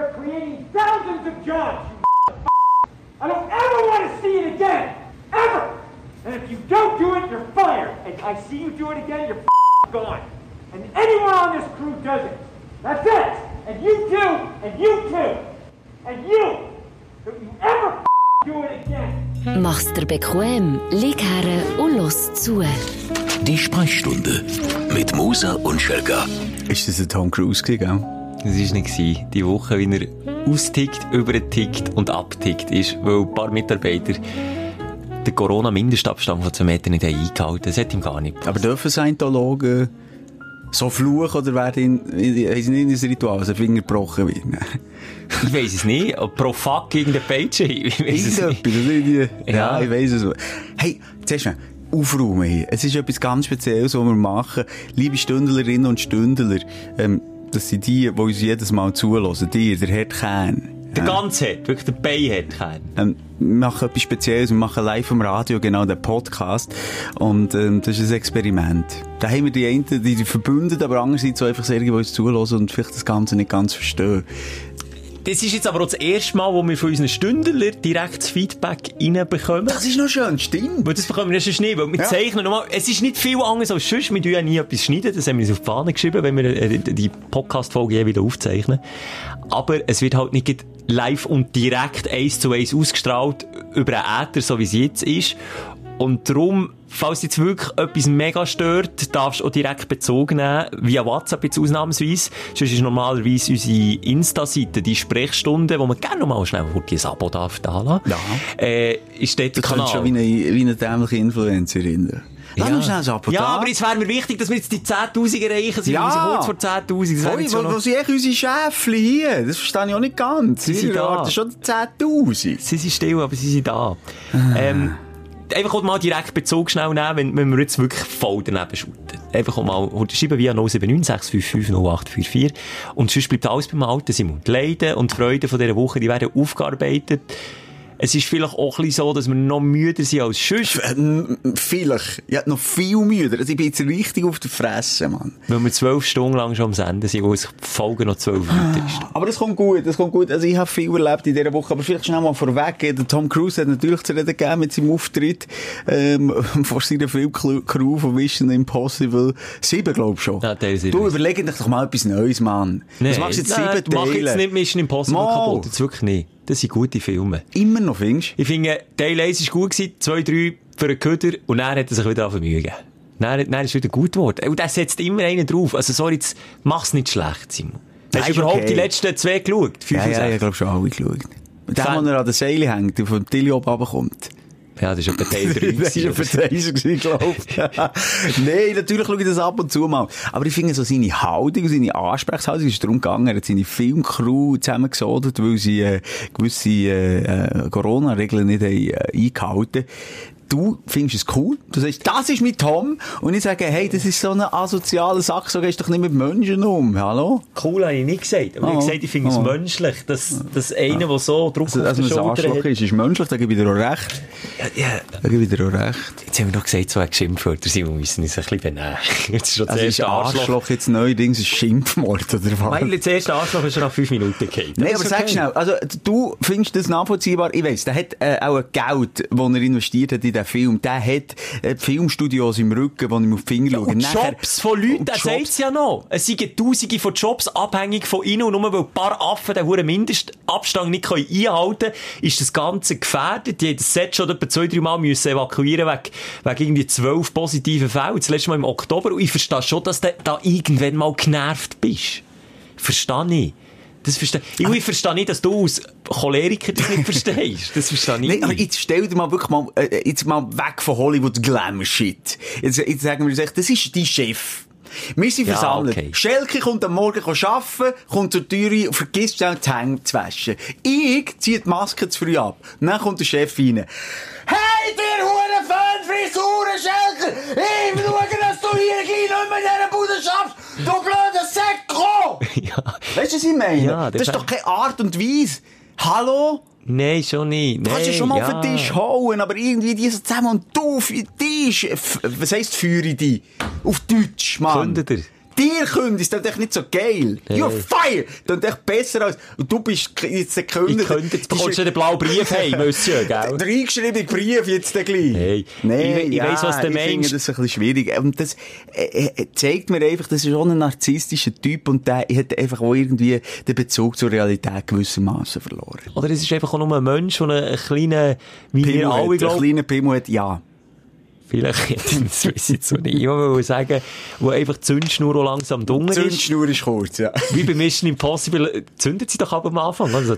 You're creating thousands of jobs, you I don't ever want to see it again. Ever. And if you don't do it, you're fired. And I see you do it again, you're gone. And anyone on this crew does it. That's it. And you too, and you too, and you. Don't you ever do it again. Mach's dir bequem, lieg her und los zu. Die Sprechstunde mit Musa und Schelga. Ist das ein Tom Cruise gewesen, Das war nicht. Die Woche, wie er austickt, übertickt und abtickt ist, weil ein paar Mitarbeiter den Corona-Mindestabstand von zwei Metern nicht eingehalten haben. Das hat ihm gar nicht Aber dürfen Scientologen so fluchen oder werden in, sie nicht ein Ritual, dass ein Finger gebrochen wird? Ich weiss es nicht. Pro Fuck gegen den Page. Ich weiss es nicht. Irgendwie- Ja, Ja. ich weiss es. Hey, zuerst mal, aufräumen hier. Es ist etwas ganz Spezielles, was wir machen. Liebe Stündlerinnen und Stündler, ähm, das sind die, die uns jedes Mal zulassen. Die, der Herr Kern. Der ganze hat, wirklich der Bein hat keinen. Ähm, wir machen etwas Spezielles, wir machen live vom Radio genau den Podcast und ähm, das ist ein Experiment. Da haben wir die einen, die, die verbündet, aber andererseits so einfach sehr, die uns zulassen und vielleicht das Ganze nicht ganz verstehen. Das ist jetzt aber auch das erste Mal, wo wir von unseren Stündler direkt das Feedback reinbekommen. Das ist noch schön, stimmt. Weil das bekommen wir sonst nicht, weil wir Ja. zeichnen nochmal, es ist nicht viel anders als sonst, wir tun ja nie etwas schneiden, das haben wir uns auf die Fahne geschrieben, wenn wir äh, die Podcast-Folge wieder aufzeichnen. Aber es wird halt nicht live und direkt eins zu eins ausgestrahlt über einen Äther, so wie es jetzt ist. Und darum, falls jetzt wirklich etwas mega stört, darfst du auch direkt Bezug nehmen, via WhatsApp jetzt ausnahmsweise. Sonst ist normalerweise unsere Insta-Seite, die Sprechstunde, wo man gerne mal schnell ein Abo darf da lassen. Ja. Äh, ist dort der Das klingt Kanal. schon wie eine, wie eine dämliche Influencerin. Lass uns schnell ein Abo Ja, aber jetzt wäre mir wichtig, dass wir jetzt die 10.000 erreichen. Sind Ja. sind kurz vor 10.000. Das wäre Oi, jetzt wo, schon sind eigentlich unsere Schäfchen hier? Das verstehe ich auch nicht ganz. Sie sind Wir da. erwarten schon die 10'000. Sie sind still, aber sie sind da. Ähm, einfach mal direkt Bezug schnell nehmen, wenn, wenn wir jetzt wirklich voll daneben shooten. Einfach auch mal schreiben via 079 655 0844. Und sonst bleibt alles beim Alten, Simon. Die Leiden und die Freuden von dieser Woche, die werden aufgearbeitet. Es ist vielleicht auch ein bisschen so, dass wir noch müder sind als sonst, Ähm, Vielleicht. Ich hätte noch viel müder. Also ich bin jetzt richtig auf der Fresse, Mann. weil wir zwölf Stunden lang schon am Senden sind, wo es Folge noch zwölf Minuten ist. Aber das kommt gut, das kommt gut. Also ich habe viel erlebt in dieser Woche, aber vielleicht schnell mal vorweg. Der Tom Cruise hat natürlich zu reden gegeben mit seinem Auftritt ähm, vor seiner Filmcrew von Mission Impossible 7, glaub ich schon. Ja, sieben. Du, überleg dich doch mal etwas Neues, Mann. Was machst du jetzt nein, sieben du machst jetzt Teile? nicht Mission Impossible Mal. kaputt. Jetzt wirklich nicht. Das sind gute Filme. Immer noch, findest Ich finde, Teil 1 war gut, gewesen, 2, 3 für einen Köder und dann hat er sich wieder Mühe gegeben. Dann, dann ist wieder gut geworden. Und der setzt immer einen drauf. Also sorry, jetzt mach's nicht schlecht, Simon. Hast du überhaupt okay. die letzten zwei geschaut? Fünf Ja, und ja, ich glaube schon alle geschaut. Der, Fan- der an der Seile hängt, der vom Tilly oben runterkommt. Ja, das ist etwa Teil 3. Das gewesen, Verteidiger gewesen, glaube ich. Nein, natürlich schaue ich das ab und zu mal. Aber ich finde so seine Haltung, seine Ansprechhaltung, ist darum gegangen, er hat seine Filmcrew zusammengesodet, weil sie äh, gewisse äh, äh, Corona-Regeln nicht haben, äh, eingehalten Du findest es cool. Du sagst, das ist mein Tom. Und ich sage, hey, das ist so ein asozialer Sack, so gehst du doch nicht mit Menschen um. Hallo? Cool habe ich nicht gesagt. Aber ich Oh. habe gesagt, ich finde es Oh. menschlich, dass, dass einer, der so Druck Also, auf dass der Schulter Arschloch hat... ist, ist menschlich, da gebe ich dir auch recht. Ja, ja, Da gebe ich dir auch recht. jetzt haben wir noch gesagt, so ein Geschimpfwörter sind, wir müssen uns ein bisschen benehmen. Jetzt ist schon das Also ist erste Arschloch. Arschloch jetzt neuerdings ein Schimpfwort, oder was? Weil das erste Arschloch ist schon nach fünf Minuten gehalten. Nein, aber sag schnell, also du findest das nachvollziehbar? Ich weiss, der hat äh, auch ein Geld, das er investiert hat in den Film. Der hat äh, Filmstudios im Rücken, wo ich auf die Finger schaue. Und Nachher- Jobs von Leuten, er sagt es ja noch. Es sind Tausende von Jobs abhängig von ihnen und nur weil ein paar Affen den hohen Mindestabstand nicht können einhalten können, ist das Ganze gefährdet. Die haben das Set schon etwa zwei, drei Mal müssen evakuieren wegen, wegen irgendwie zwölf positiven Fällen. Das letzte Mal im Oktober. Und ich verstehe schon, dass du da irgendwann mal genervt bist. Verstehe ich. Das verstehe ich. Ich verstehe nicht, dass du als Choleriker das nicht verstehst. Das verstehe ich Nein, aber nicht. jetzt stell dir mal wirklich mal, äh, jetzt mal weg von Hollywood Glamour Shit. Jetzt, jetzt sagen wir uns das ist dein Chef. Wir sind Ja, versammelt. okay. Schelke kommt am Morgen arbeiten, kommt zur Tür und vergisst schnell die Hände zu waschen. Ich ziehe die Maske zu früh ab. Dann kommt der Chef rein. Hey, dir hure Föhnfrisuren, Schelke! Ich schaue, dass du hier nicht mehr in dieser Bude schaffst! Du blöder Säcko! ja. Weißt du, was ich meine? Ja, das ist doch keine Art und Weise. Hallo? Nein, schon nicht. Du kannst ja schon mal ja. auf den Tisch hauen, aber irgendwie die so zusammen und du auf den Tisch. Was heisst führe dich? Auf Deutsch, Mann. Kündet er? Dir kündigst, das ist doch nicht so geil. You're Hey. fired! Das ist echt besser als, und du bist jetzt Ich gekündigt. könnte, jetzt bekommst du den blauen Brief heim, Monsieur, gell? Der eingeschriebene Brief jetzt gleich. Hey, nee, ich- ich ja, weiss, was du ich meinst. finde das ein bisschen schwierig. Und das äh, äh, zeigt mir einfach, das ist schon ein narzisstischer Typ und der hat einfach auch irgendwie den Bezug zur Realität gewissermaßen verloren. Oder es ist einfach auch nur ein Mensch, der einen kleinen, wie wir Pimmel alle hat, ein kleiner Pimmel hat, ja. Vielleicht, das weiß ich jetzt so nicht, ich will sagen, wo einfach die Zündschnur auch langsam dunkel Die ist. Zündschnur ist kurz, ja. Wie bei Mission Impossible, zündet sie doch aber am Anfang, also,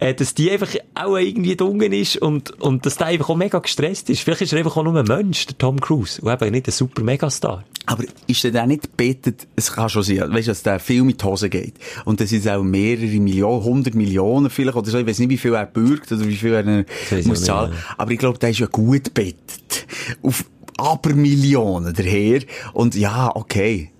äh, dass die einfach auch irgendwie dunkel ist und, und dass der einfach auch mega gestresst ist. Vielleicht ist er einfach auch nur ein Mensch, der Tom Cruise, und eben nicht ein super Megastar. Aber ist denn auch nicht bettet, es kann schon sein, weißt du, dass der Film in die Hose geht. Und das sind auch mehrere Millionen, hundert Millionen vielleicht, oder so, ich weiß nicht, wie viel er bürgt, oder wie viel er muss zahlen. nicht, Aber ich glaube, der ist ja gut bettet. Auf Abermillionen daher. Und ja, okay.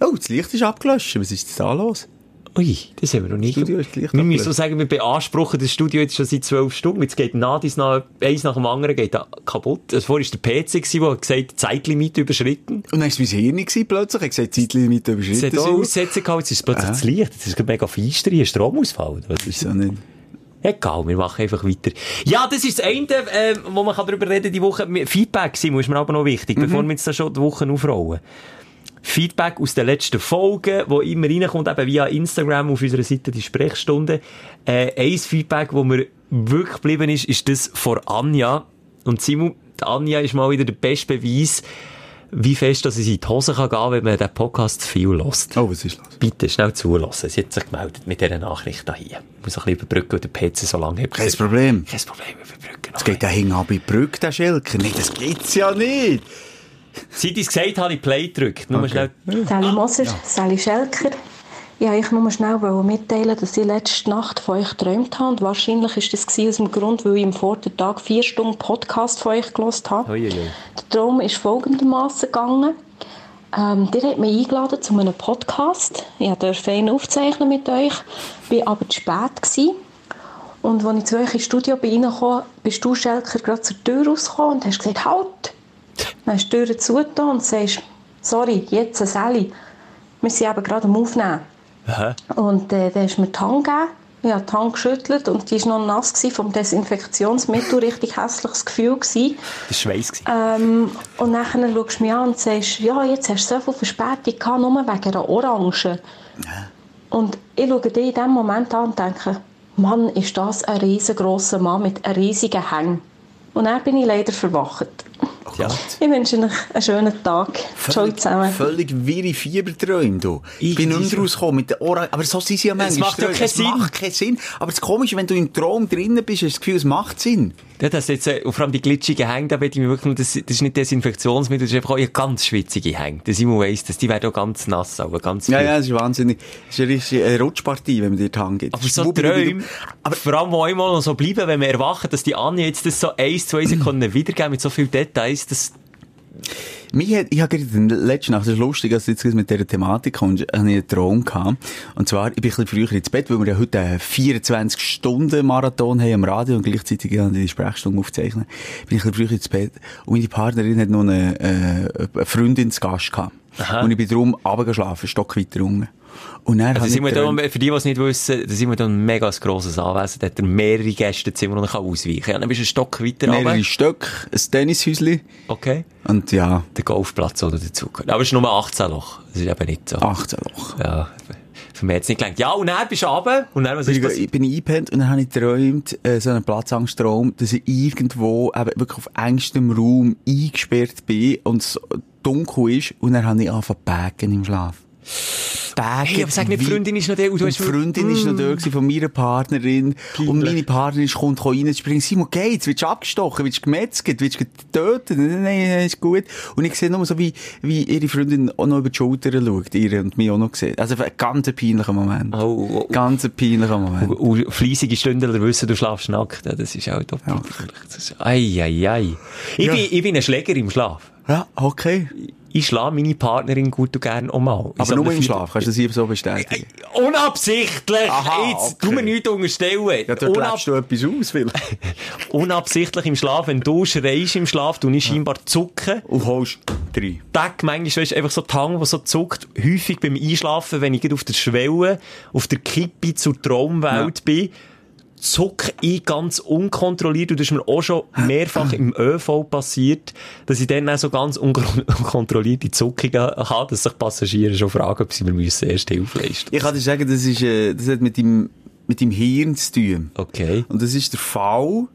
Oh, das Licht ist abgelöscht. Was ist da los? Ui, das haben wir noch nicht. Studio ist gleich wir müssen so sagen, wir beanspruchen das Studio jetzt schon seit zwölf Stunden. Jetzt geht Nadis nach, eins nach dem anderen geht kaputt. Also vorher war der PC, der hat gesagt, Zeitlimit überschritten. Und dann war es mein Hirn gewesen, plötzlich. Er hat gesagt, Zeitlimit Es überschritten. hat auch. Aussätze gehabt, jetzt ist es plötzlich das Licht. Jetzt ist es mega feister, hier Stromausfall. Was ist Wieso nicht? Egal, wir machen einfach weiter. Ja, das ist das eine, äh, wo man kann darüber reden die Woche. Feedback, Simon, ist mir aber noch wichtig, bevor wir jetzt da schon die Woche aufrollen. Feedback aus den letzten Folgen, wo immer reinkommt, eben via Instagram auf unserer Seite die Sprechstunde. Äh, ein Feedback, wo mir wirklich geblieben ist, ist das von Anja. Und Simon, Anja ist mal wieder der beste Beweis, wie fest, dass es in die Hose kann gehen, wenn man den Podcast zu viel lässt. Oh, was ist los? Bitte schnell zulassen. Sie hat sich gemeldet mit dieser Nachricht hier. Ich muss ein bisschen überbrücken, weil der PC so lange hat. Kein Problem. Kein Problem, überbrücken. Es geht da hinten ab in die Brücke, der Schelker. Nee, das gibt's ja nicht. Seit ich es gesagt habe, habe ich Play gedrückt. Nur Okay. schnell. Sally Moser, Sally Schelker. Ich wollte euch nur schnell mitteilen, dass ich letzte Nacht von euch geträumt habe. Und wahrscheinlich ist das aus dem Grund, weil ich am Vortag vier Stunden Podcast von euch gehört habe. Uiuiui. Der Traum ist folgendermaßen gegangen. Ähm, ihr habt mich eingeladen zu einem Podcast. Ich durfte einen aufzeichnen mit euch, war aber zu spät. Gewesen. Und als ich zu euch ins Studio bin bist du, Schelker, gerade zur Tür rausgekommen und hast gesagt, halt! Dann hast du die Tür zugetan und sagst, sorry, jetzt Sally, wir sind eben gerade am Aufnehmen. Aha. Und äh, dann hast du mir die Hand gegeben. Ich habe die Hand geschüttelt und die war noch nass vom Desinfektionsmittel. Richtig hässliches Gefühl. Gewesen. Das war Schweiss. Ähm, und dann schaust du mich an und sagst, ja, jetzt hast du so viel Verspätung gehabt, nur wegen einer Orange. Und ich schaue dich in dem Moment an und denke, Mann, ist das ein riesengroßer Mann mit einem riesigen Hang. Und dann bin ich leider verwacht. Ja. Ich wünsche euch einen schönen Tag. Ciao zusammen. völlig wirre Fieberträume, du. Ich bin Irgendwie nicht mehr rausgekommen mit der Orange. Aber so sind sie ja manchmal. macht ja keinen es Sinn. macht keinen Sinn. Aber das Komische, wenn du im Traum drinnen bist, hast du das Gefühl, es macht Sinn. Ja, das jetzt, äh, und vor allem die glitschigen Hänge, da will ich mir wirklich, nur- das, das ist nicht Desinfektionsmittel, das ist einfach auch eine ganz schwitzige Hänge. Der Simon weiss das, die werden auch ganz nass, aber ganz Ja, viel. ja, es ist wahnsinnig. Es ist eine richtige eine Rutschpartie, wenn man dir die Hand gibt. Aber so Träume, aber vor allem, die einmal noch so bleiben, wenn wir erwachen, dass die Anja jetzt das so eins, zwei Sekunden wiedergeben mit so vielen Details, das, Mich hat, ich habe gerade in der letzten Nacht, das ist lustig, als du jetzt mit dieser Thematik kommst, habe ich einen Traum gehabt. Und zwar, ich bin ein bisschen früher ins Bett, weil wir ja heute einen 24-Stunden-Marathon haben am Radio und gleichzeitig ja die Sprechstunde aufzeichnen. Bin ich ein bisschen früher ins Bett. Und meine Partnerin hat noch eine, äh, eine Freundin zu Gast gehabt. Aha. Und ich bin darum runtergeschlafen, Stock weiter unten. Und dann also sind wir da, für die, die es nicht wissen, da sind wir da ein mega grosses Anwesen, da hat er mehrere Gästezimmer, die er kann ausweichen kann. Ja, dann bist du einen Stock weiter mehrere runter. Stöcke, ein Tennishäuschen. Okay. Und ja, Der Golfplatz, oder dazu gehört. Aber es ist nur 18 Loch. Das ist eben nicht so. 18 Loch. Ja. Für mich hat es nicht gelangt. Ja, und dann bist du runter. Und dann, was ist Ich, passiert? ich bin eingepennt und dann habe ich geträumt, äh, so einen Platzangsttraum, dass ich irgendwo eben wirklich auf engstem Raum eingesperrt bin und es dunkel ist und dann habe ich angefangen zu im Schlaf. Backen. Hey, aber sag nicht, Freundin ist noch da und du die Freundin ist noch da gewesen von meiner Partnerin. Und meine Partnerin ist- kommt rein und springt, Simon, geht's? Willst du abgestochen? Willst du gemetzelt? Willst du getötet? Nein, nein, nein, ist gut. Und ich sehe nur so, wie, wie ihre Freundin auch noch über die Schulter schaut, ihre und mich auch noch sieht. Also, ein ganz peinlicher Moment. Oh, oh, oh. Ganz ein peinlicher Moment. Und, und fleissige Stündler wissen, du schlafst nackt. Das ist auch doppelt. Ja. Ist, ei, ei, ei. Ich, Ja. bin, ich bin ein Schläger im Schlaf. Ja, okay. Ich schlage meine Partnerin gut und gern auch mal. Aber so nur im Schlaf, kannst du das hier so bestätigen? Unabsichtlich! Aha, Jetzt, okay. tu mir nichts unterstellen. Ja, dort Unab du etwas aus, vielleicht. unabsichtlich im Schlaf. Wenn du schreist im Schlaf, du ich scheinbar zucken. Und holst Drei. Tag manchmal, weißt, einfach so die Hand, die so zuckt, häufig beim Einschlafen, wenn ich auf der Schwelle, auf der Kippe zur Traumwelt bin, zuck ich ganz unkontrolliert, und das ist mir auch schon mehrfach im ÖV passiert, dass ich dann auch so ganz unkon- unkontrollierte Zuckungen habe, dass sich Passagiere schon fragen, ob sie mir müssen erst Hilfe leisten Ich kann dir sagen, das, ist, äh, das hat mit dem, mit dem Hirn zu tun. Okay. Und das ist der Fall,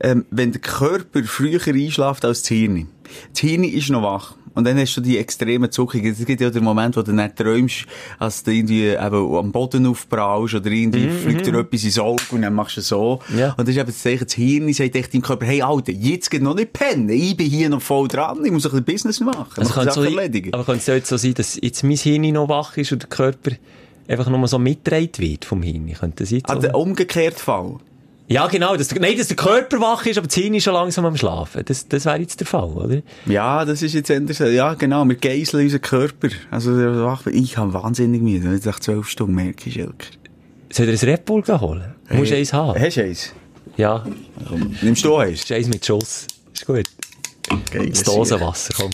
ähm, wenn der Körper früher einschläft als das Hirn. Das Hirn ist noch wach. Und dann hast du die extremen Zuckungen. Es gibt ja den Moment, wo du nicht träumst, als du irgendwie eben am Boden aufprallst oder irgendwie fliegt dir etwas ins Auge und dann machst du so. Ja. Und das ist eben das Zeichen, das Hirn sagt echt deinem Körper, hey Alter, jetzt geht noch nicht pennen. Ich bin hier noch voll dran. Ich muss ein bisschen Business machen. Also Sachen so, erledigen. aber könnte es jetzt so sein, dass jetzt mein Hirn noch wach ist und der Körper einfach nur so mitgetragen wird vom Hirn? Könnte das jetzt Ah, der umgekehrte Fall. Ja, genau. Dass der, nein, dass der Körper wach ist, aber das Hirn ist schon langsam am Schlafen. Das, das wäre jetzt der Fall, oder? Ja, das ist jetzt anders. Ja, genau. Wir geiseln unseren Körper. Also, ich habe wahnsinnig müde. Jetzt nach zwölf Stunden merke ich, Schelker. Soll er ein Red Bull holen? Du musst eins haben. Hast du eins? Ja, Komm, Nimmst du eins? ist eins mit Schuss. Ist gut. Geil, Das Dosenwasser, komm.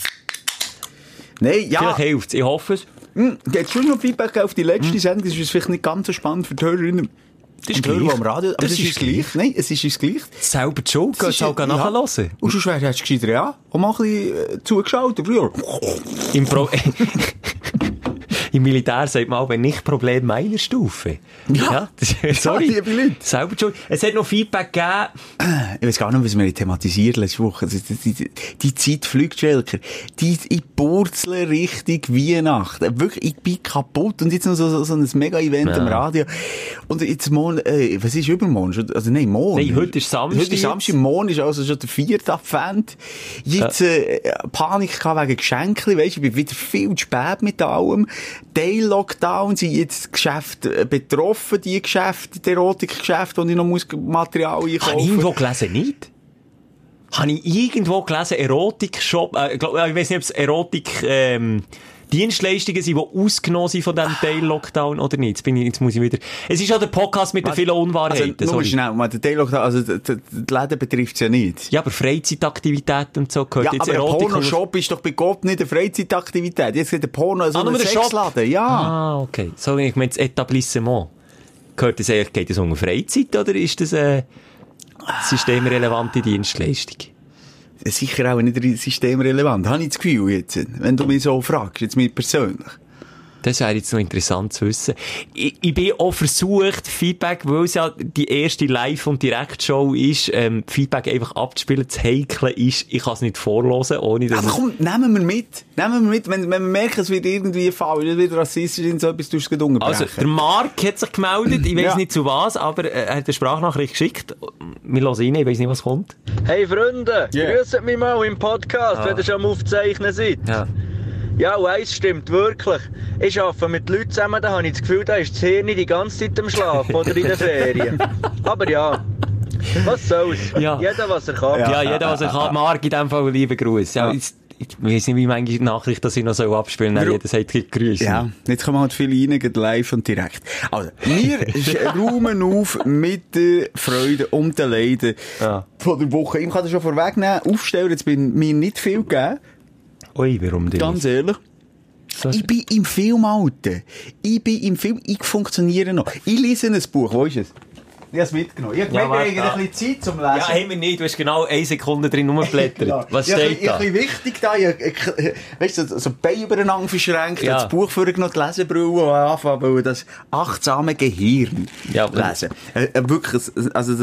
Nein, ja. Vielleicht hilft Ich hoffe es. Hm, Jetzt schon noch Feedback auf die letzte Sendung. Das ist vielleicht nicht ganz so spannend für die Hörerinnen. Das ist und gleich. am Radio, aber Das das, ist ist gleich. Nein, es ist uns gleich. Selber die Schuld. Gehst du auch ja. nachhören? Und sonst wär- hättest du gescheiter, ja, auch mal ein bisschen äh, zugeschaut. Im, Pro Im Militär sagt man auch, wenn nicht Problem meiner Stufe. Ja. das, sorry. liebe Leute. Selber Schuld. Es hat noch Feedback gegeben. Ich weiß gar nicht, was wir thematisiert letzte Woche. Die, die, die, die Zeit fliegt, Schelker. Die, ich purzle richtig Weihnachten. Wirklich, ich bin kaputt. Und jetzt noch so, so, so ein Mega-Event Ja. am Radio. Und jetzt morgen, äh, was ist übermorgen? Schon- Also nein, morgen. Nein, heute ist Samstag Heute ist Samstag, morgen ist also schon der vierte Advent. Jetzt, äh, Panik wegen Geschenken, weisst du, ich bin wieder viel zu spät mit allem. Teil-Lockdown sind jetzt Geschäfte äh, betroffen, die Geschäfte, die Erotikgeschäfte, wo ich noch muss Material einkaufen ich irgendwo gelesen, nicht? Habe ich irgendwo gelesen, Erotik-Shop, äh, ich weiß nicht, ob es Erotik, ähm, Dienstleistungen sind, die ausgenommen sind von diesem Teil-Lockdown oder nicht. Jetzt, bin ich, jetzt muss ich wieder... Es ist ja der Podcast mit den vielen Unwahrheiten. Also, nur schnell, der Teil-Lockdown, also, die, die, Läden betrifft's ja nicht. Ja, aber Freizeitaktivitäten und so gehört Ja, jetzt aber Erotik... Pornoshop ist doch bei Gott nicht eine Freizeitaktivität. Jetzt geht der Porno so Ah, nur ein der Shop? Sexladen. Ja. Ah, okay. So, ich meine, das Etablissement. Gehört das eigentlich, geht das unter Freizeit oder ist das eine systemrelevante Dienstleistung? Sicher auch nicht systemrelevant. Habe ich das Gefühl jetzt, wenn du mich so fragst, jetzt mich persönlich. Das wäre jetzt noch interessant zu wissen. Ich, ich bin auch versucht, Feedback, weil es ja die erste Live- und Direktshow ist, ähm, Feedback einfach abzuspielen. Das Heikle ist, ich kann es nicht vorlesen, ohne dass Aber es- komm, nehmen wir mit. Nehmen wir mit. Wenn, wenn wir merken, es wird irgendwie falsch, es wird rassistisch und so etwas, tust du es. Also, der Mark hat sich gemeldet, ich weiß Ja. nicht zu was, aber er hat eine Sprachnachricht geschickt. Wir hören rein, ich weiß nicht, was kommt. Hey Freunde, Yeah. grüßt mich mal im Podcast, wenn ihr schon am Aufzeichnen seid. Ja. Ja, und eins stimmt wirklich. Ich arbeite mit Leuten zusammen, da habe ich das Gefühl, da ist das Hirn die ganze Zeit am Schlafen oder in den Ferien. Aber ja, was soll's. Ja. Jeder, was er kann. Ja, jeder, was er kann. Mark, in dem Fall, liebe Grüße. Ja, jetzt, ich weiss nicht, wie manche Nachricht, dass ich noch so abspielen soll. Warum- Jeder sagt Grüße. Ja, jetzt kommen halt viele rein, geht live und direkt. Also, wir räumen auf mit der Freude und den Leiden Ja. von der Woche. Ich kann das schon vorwegnehmen, aufstellen, jetzt bin mir nicht viel gegeben, Ui, warum denn? ganz ehrlich. So- Ich bin im Film, Alter. Ich bin im Film, ich funktioniere noch. Ich lese ein Buch, wo ist es? Ich habe es mitgenommen. Ich habe Ja, gemerkt, haben ein bisschen Zeit zum Lesen. Ja, haben wir nicht. Du hast genau eine Sekunde drin rumgeblättert. Ja. Was Ja, steht ich, da? Ein bisschen wichtig da. Ich, weißt du, so- Beine übereinander verschränkt, Ja. das Buch vorgenommen, die Lesebrille und anfangen, das achtsame Gehirn Ja, lesen. Äh, äh, wirklich, also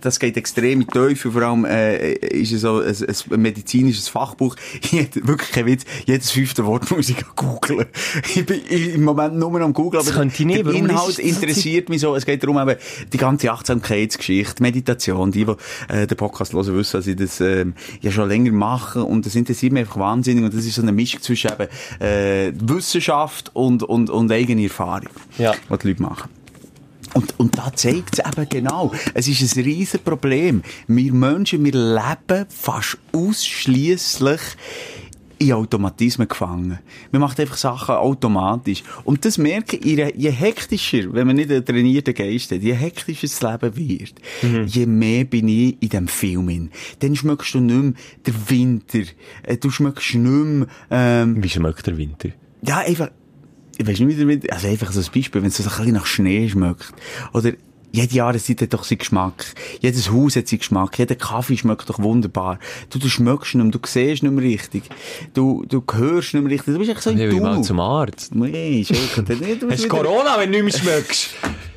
das, geht extrem in die Teufel, vor allem äh, ist es so ein, ein medizinisches Fachbuch. Ich hätte wirklich kein Witz, jedes fünfte Wort muss ich googeln. Ich bin im Moment nur am googeln, Das aber könnte ich nicht, der Inhalt interessiert mich so. Es geht darum, eben, die ganze Achtsamkeitsgeschichte, Meditation, die, die äh, den Podcast hören, wissen, dass ich das ähm, ja schon länger mache und das interessiert mich einfach wahnsinnig und das ist so eine Mischung zwischen eben, äh, Wissenschaft und, und, und eigene Erfahrung, Ja. was die Leute machen. Und, und da zeigt es eben genau. Es ist ein riesen Problem. Wir Menschen, wir leben fast ausschließlich in Automatismen gefangen. Man macht einfach Sachen automatisch. Und das merke ich, je- hektischer, wenn man nicht einen trainierten Geist hat, je hektischer das Leben wird, je mehr bin ich in diesem Film hin. Dann schmeckst du nicht mehr den Winter. Äh, Du schmeckst nicht mehr, ähm, Wie schmeckt der Winter? ja, einfach, ich weiß nicht, wie der Winter, also einfach so ein Beispiel, wenn es so ein bisschen nach Schnee schmeckt. Oder, jede Jahreszeit hat doch seinen Geschmack. Jedes Haus hat seinen Geschmack. Jeder Kaffee schmeckt doch wunderbar. Du, du schmeckst nicht mehr, du siehst nicht mehr richtig. Du, du hörst nicht mehr richtig. Du bist echt so Ich ein mal Tunnel. zum Arzt. Nee, bist Hast wieder- Corona, wenn du nicht mehr schmeckst?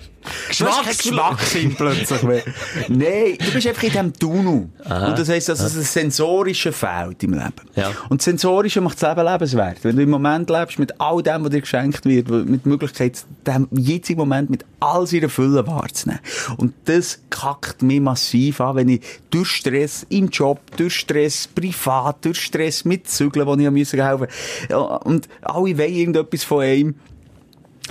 Geschmackssinn plötzlich mehr. Nein, du bist einfach in diesem Tunnel. Und das heisst, dass es ein sensorische fehlt im Leben. Ja. Und das Sensorische macht das Leben lebenswert. Wenn du im Moment lebst mit all dem, was dir geschenkt wird, mit der Möglichkeit, den jetzigen Moment mit all seiner Fülle wahrzunehmen. Und das kackt mich massiv an, wenn ich durch Stress im Job, durch Stress privat, durch Stress mit Zügeln, wo ich helfen musste, und alle wollen irgendetwas von einem,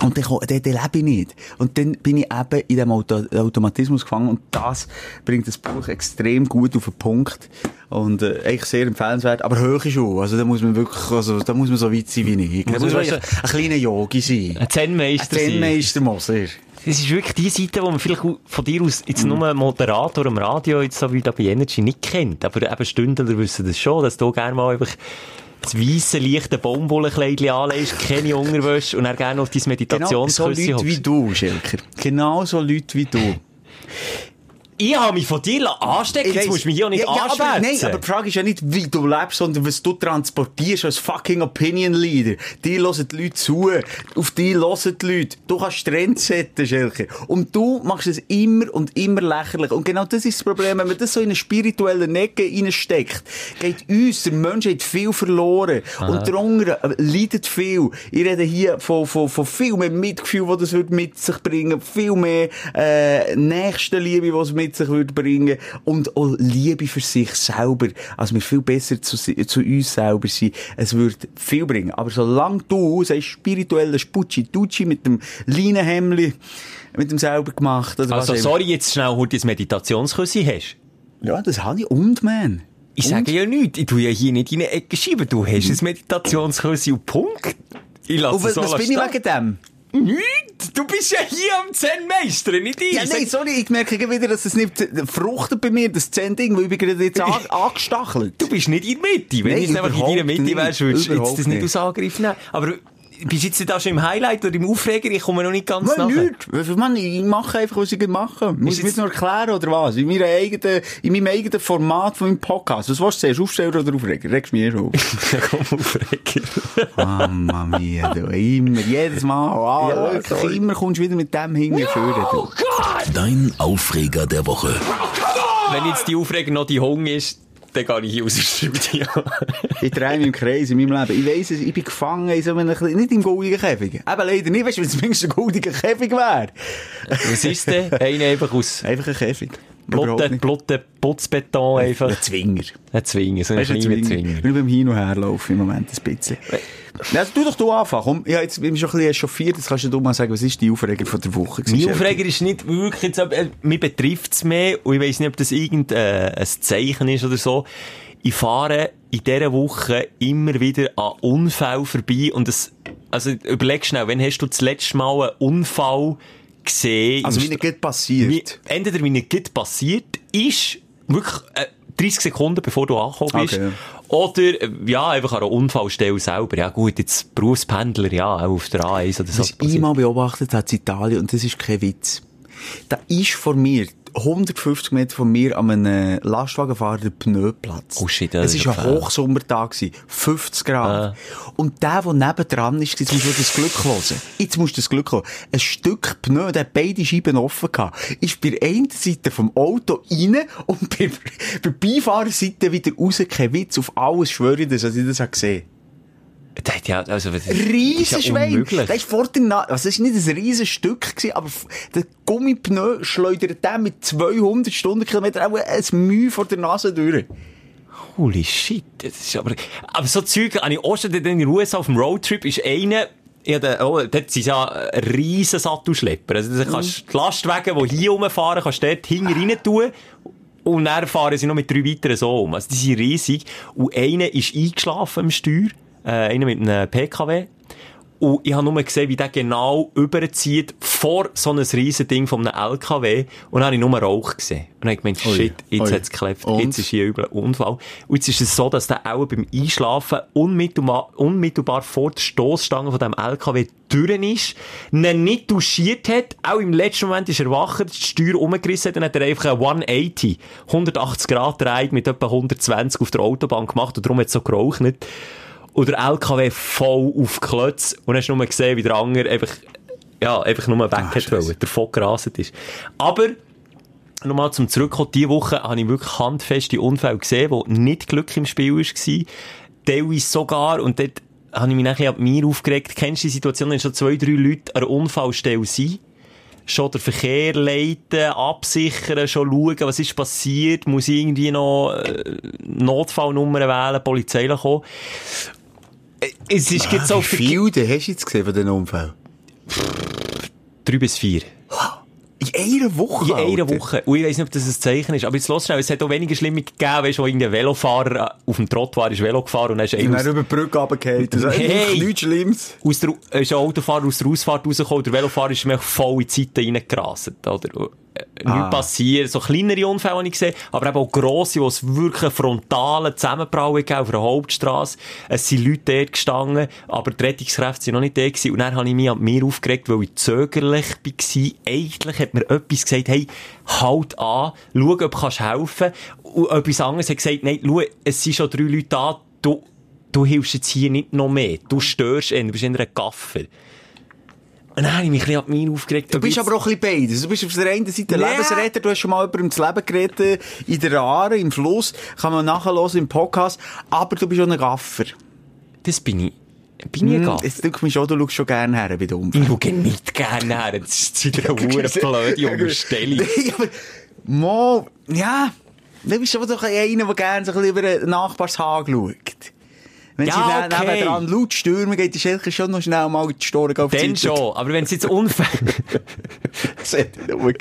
und dann, dann, dann lebe ich nicht. Und dann bin ich eben in diesem Auto Automatismus gefangen. Und das bringt das Buch extrem gut auf den Punkt. Und äh, eigentlich sehr empfehlenswert. Aber hohe Schuhe. Also da muss man wirklich, also da muss man so weit sein wie ich. Da Muss muss man man eigentlich ein kleiner Yogi sein. Ein Zen-Meister Ein. Zen-Meister muss er. Das ist wirklich die Seite, die man vielleicht auch von dir aus jetzt nur Moderator am Radio, jetzt so wie da bei Energy, nicht kennt. Aber eben Stündler wissen das schon, dass du gerne mal einfach das weisse, leichte Baumwollenkleidchen anlegst, keine Unterwäsche und dann gerne auf dein Genau so Meditationsküsse Leute wie du, Schelker. Genau so Leute wie du. Ich habe mich von dir anstecken, jetzt musst du mich hier auch nicht ja, ja, aber. Nein, aber die Frage ist ja nicht, wie du lebst, sondern was du transportierst als fucking Opinion Leader. Die hören die Leute zu. Auf die hören die Leute. Du kannst Trends setzen, Schelke. Und du machst es immer und immer lächerlich. Und genau das ist das Problem. Wenn man das so in eine spirituelle Necke reinsteckt, geht uns, der Mensch hat viel verloren. Und darunter äh, leidet viel. Ich rede hier von, von, von viel mehr Mitgefühl, das das würde mit sich bringen. Viel mehr, äh, Nächstenliebe, was es mit sich würde bringen. Und auch Liebe für sich selber. Also wir viel besser zu, zu uns selber sein. Es würde viel bringen. Aber solange du, sagst, spirituelle Spucci-Tucci mit dem Leinenhemli, mit dem selber gemacht, oder Also sorry, jetzt schnell heute ein Meditationsküsse hast. Ja, das habe ich. Und, man. Ich Und? sage ja nichts. Ich tu ja hier nicht in eine Ecke schieben. Du hast ein Meditationsküsse und Punkt. Ich lasse Und es was bin ich wegen dem? Nichts! Du bist ja hier am Zen-Meister, nicht ich. Ja, nein, sorry, ich merke wieder, dass es nicht äh, fruchtet bei mir, das Zehn-Ding, weil ich bin gerade jetzt an, angestachelt. Du bist nicht in der Mitte. Wenn Nein, ich jetzt einfach in deiner Mitte nicht. wärst, würdest du das nicht nicht. aus Angriff nehmen. Aber bist du jetzt da schon im Highlight oder im Aufreger? Ich komme noch nicht ganz nachher. nichts. Mann, ich mache einfach, was ich mache. Muss ich mir jetzt- noch erklären, oder was? In, meiner eigenen, in meinem eigenen Format von meinem Podcast. Was willst du zuerst, Aufsteller oder Aufreger? Regst du mich schon auf. Komm, Aufreger. Mamma mia, du. Immer, jedes Mal. Ah, Ja, wirklich, sorry. immer kommst du wieder mit dem hingeführt. du. Dein Aufreger der Woche. Wenn jetzt die Aufreger noch die Hunger ist, dann gehe ich hier aus dem Studio. Ich drehe mich im Kreis in meinem Leben. Ich weiss es, ich bin gefangen in so einem, nicht im goldigen Käfig. Eben leider nicht, weißt du, wenn es zumindest ein goldiger Käfig wäre. Was ist denn? Einer einfach aus Einfach ein Käfig. Nicht. Plotte, Putzbeton einfach. Ein Zwinger. Ein Zwinger, so ein Weißt du, ein kleiner Zwinger. Zwinger. Wenn ich beim Hino herlaufe im Moment ein bisschen. Also, tu doch du anfangen. Komm, hab jetzt bin ich schon ein bisschen echauffiert. Jetzt kannst du mal sagen, was ist die Aufregung von der Woche? Shelby? Aufreger ist nicht wirklich, jetzt, äh, mich betrifft es mehr, und ich weiss nicht, ob das irgendein äh, ein Zeichen ist oder so. Ich fahre in dieser Woche immer wieder an Unfällen vorbei und das, also überleg schnell, wann hast du das letzte Mal einen Unfall gesehen? Also, wie nicht passiert. Wie, entweder wie nicht passiert ist, wirklich äh, 30 Sekunden bevor du angekommen bist, Okay, ja. oder äh, ja, einfach an einer Unfallstelle selber. Ja gut, jetzt Berufspendler, ja, auf der A1 oder so. Was ich einmal beobachtet habe in Italien, und das ist kein Witz. Da ist vor mir, 150 Meter von mir, an einem Lastwagenfahrer der Pneuplatz. Oh shit, das es war ein. Hochsommertag, gewesen, 50 Grad. Und der, der nebendran ist, jetzt musst du das Glück hören. Jetzt musst du das Glück hören. Ein Stück Pneu, der hat beide Scheiben offen gehabt, ist bei der einen Seite vom Auto rein und bei bei der Beifahrerseite wieder raus. Kein Witz, auf alles schwöre ich das, als ich das habe gesehen hat ja, also, das ist ja Riesenschwein. unmöglich. Das ist vor der Na also, das ist nicht ein riesen Stück gewesen, aber der Gummipneu schleudert den mit 200 Stundenkilometern auch ein Mühe vor der Nase durch. Holy shit. Das ist aber, aber so Zeug, habe ich auch schon in den USA auf dem Roadtrip, ist einer, ja, der, oh, dort sind ja ein riesen Sattelschlepper. Also, da kannst du die Lastwagen, die hier rumfahren, kannst du dort hinten rein tun. Und dann fahren sie noch mit drei weiteren so um. Also die sind riesig. Und einer ist eingeschlafen am Steuer. Äh, einer mit einem PKW. Und ich habe nur gesehen, wie der genau überzieht vor so einem riesen Ding von einem LKW. Und dann habe ich nur Rauch gesehen. Und dann habe ich gemeint, shit, jetzt ui. hat's geklebt. Und? Jetzt ist hier übel ein Unfall. Und jetzt ist es so, dass der auch beim Einschlafen unmittelbar, unmittelbar vor der Stoßstange von dem LKW durch ist, ihn nicht duschiert hat, auch im letzten Moment ist er wacher, die Steuer umgerissen hat, dann hat er einfach eine 180, 180 Grad Drehung mit etwa 120 auf der Autobahn gemacht und darum hat es so geraucht. Und der LKW voll auf die Klötze und dann hast du nur gesehen, wie der andere einfach, ja, einfach nur weg hat Scheisse. wollen, davon gerastet ist. Aber, nochmal zum Zurückkommen, diese Woche habe ich wirklich handfeste Unfälle gesehen, wo nicht Glück im Spiel war. Teilweise sogar, und dort habe ich mich nachher an mir aufgeregt. Kennst du die Situation, wenn schon zwei, drei Leute an einer Unfallstelle sind? Schon den Verkehr leiten, absichern, schon schauen, was ist passiert, muss irgendwie noch äh, Notfallnummern wählen, Polizei kommen. Äh, Es ist jetzt so Wie viel denn hast du jetzt gesehen von diesen Unfällen? drei bis vier. In einer Woche? In einer Alter. Woche. Und ich weiss nicht, ob das ein Zeichen ist. Aber jetzt los schnell, es hat auch weniger Schlimme gegeben, weißt du, wo irgendein Velofahrer äh, auf dem Trottoir ist Velo gefahren und dann ist Und einer dann aus, über die Brücke runtergefallen. Das ist Hey! nichts Schlimmes. aus der, ist ein Autofahrer aus der Ausfahrt rausgekommen, der Velofahrer ist mir voll in die Seite reingerasselt, oder? Äh, Nichts Ah. passiert. So kleinere Unfälle habe ich gesehen, aber eben auch grosse, wo es wirklich einen frontalen Zusammenprall gegeben auf der Hauptstrasse. Es sind Leute dort gestanden, aber die Rettungskräfte sind noch nicht da gewesen. Und dann habe ich mich an mir aufgeregt, weil ich zögerlich war. Eigentlich hat mir etwas gesagt, hey, halt an, schau, ob du kannst helfen. Und etwas anderes hat gesagt, nein, schau, es sind schon drei Leute da, du, du hilfst jetzt hier nicht noch mehr. Du störst ihn, du bist in einer Gaffer. Und dann habe ich mich ein bisschen an mir aufgeregt. Du bist aber auch ein bisschen beides. Du bist auf der einen Seite Ja. Lebensretter, du hast schon mal über das Leben geredet, in der Aare, im Fluss, kann man nachhören im Podcast, aber du bist auch ein Gaffer. Das bin ich. Bin ich ein Hm, Gaffer? Jetzt denke ich schon, du schaust schon gerne her bei den Ich Unfällen. schaue nicht gerne her. Das ist wieder eine blöde Unterstellung. Nein, aber, mo, ja, du bist schon doch einer, der gerne so ein bisschen über den Nachbarshag schaut. Wenn Ja, sie okay. nebenan laut stürmen geht, ist eigentlich schon noch schnell mal die Storen auf Dann schon. Aber wenn es jetzt Unfälle... Seht ihr, schau.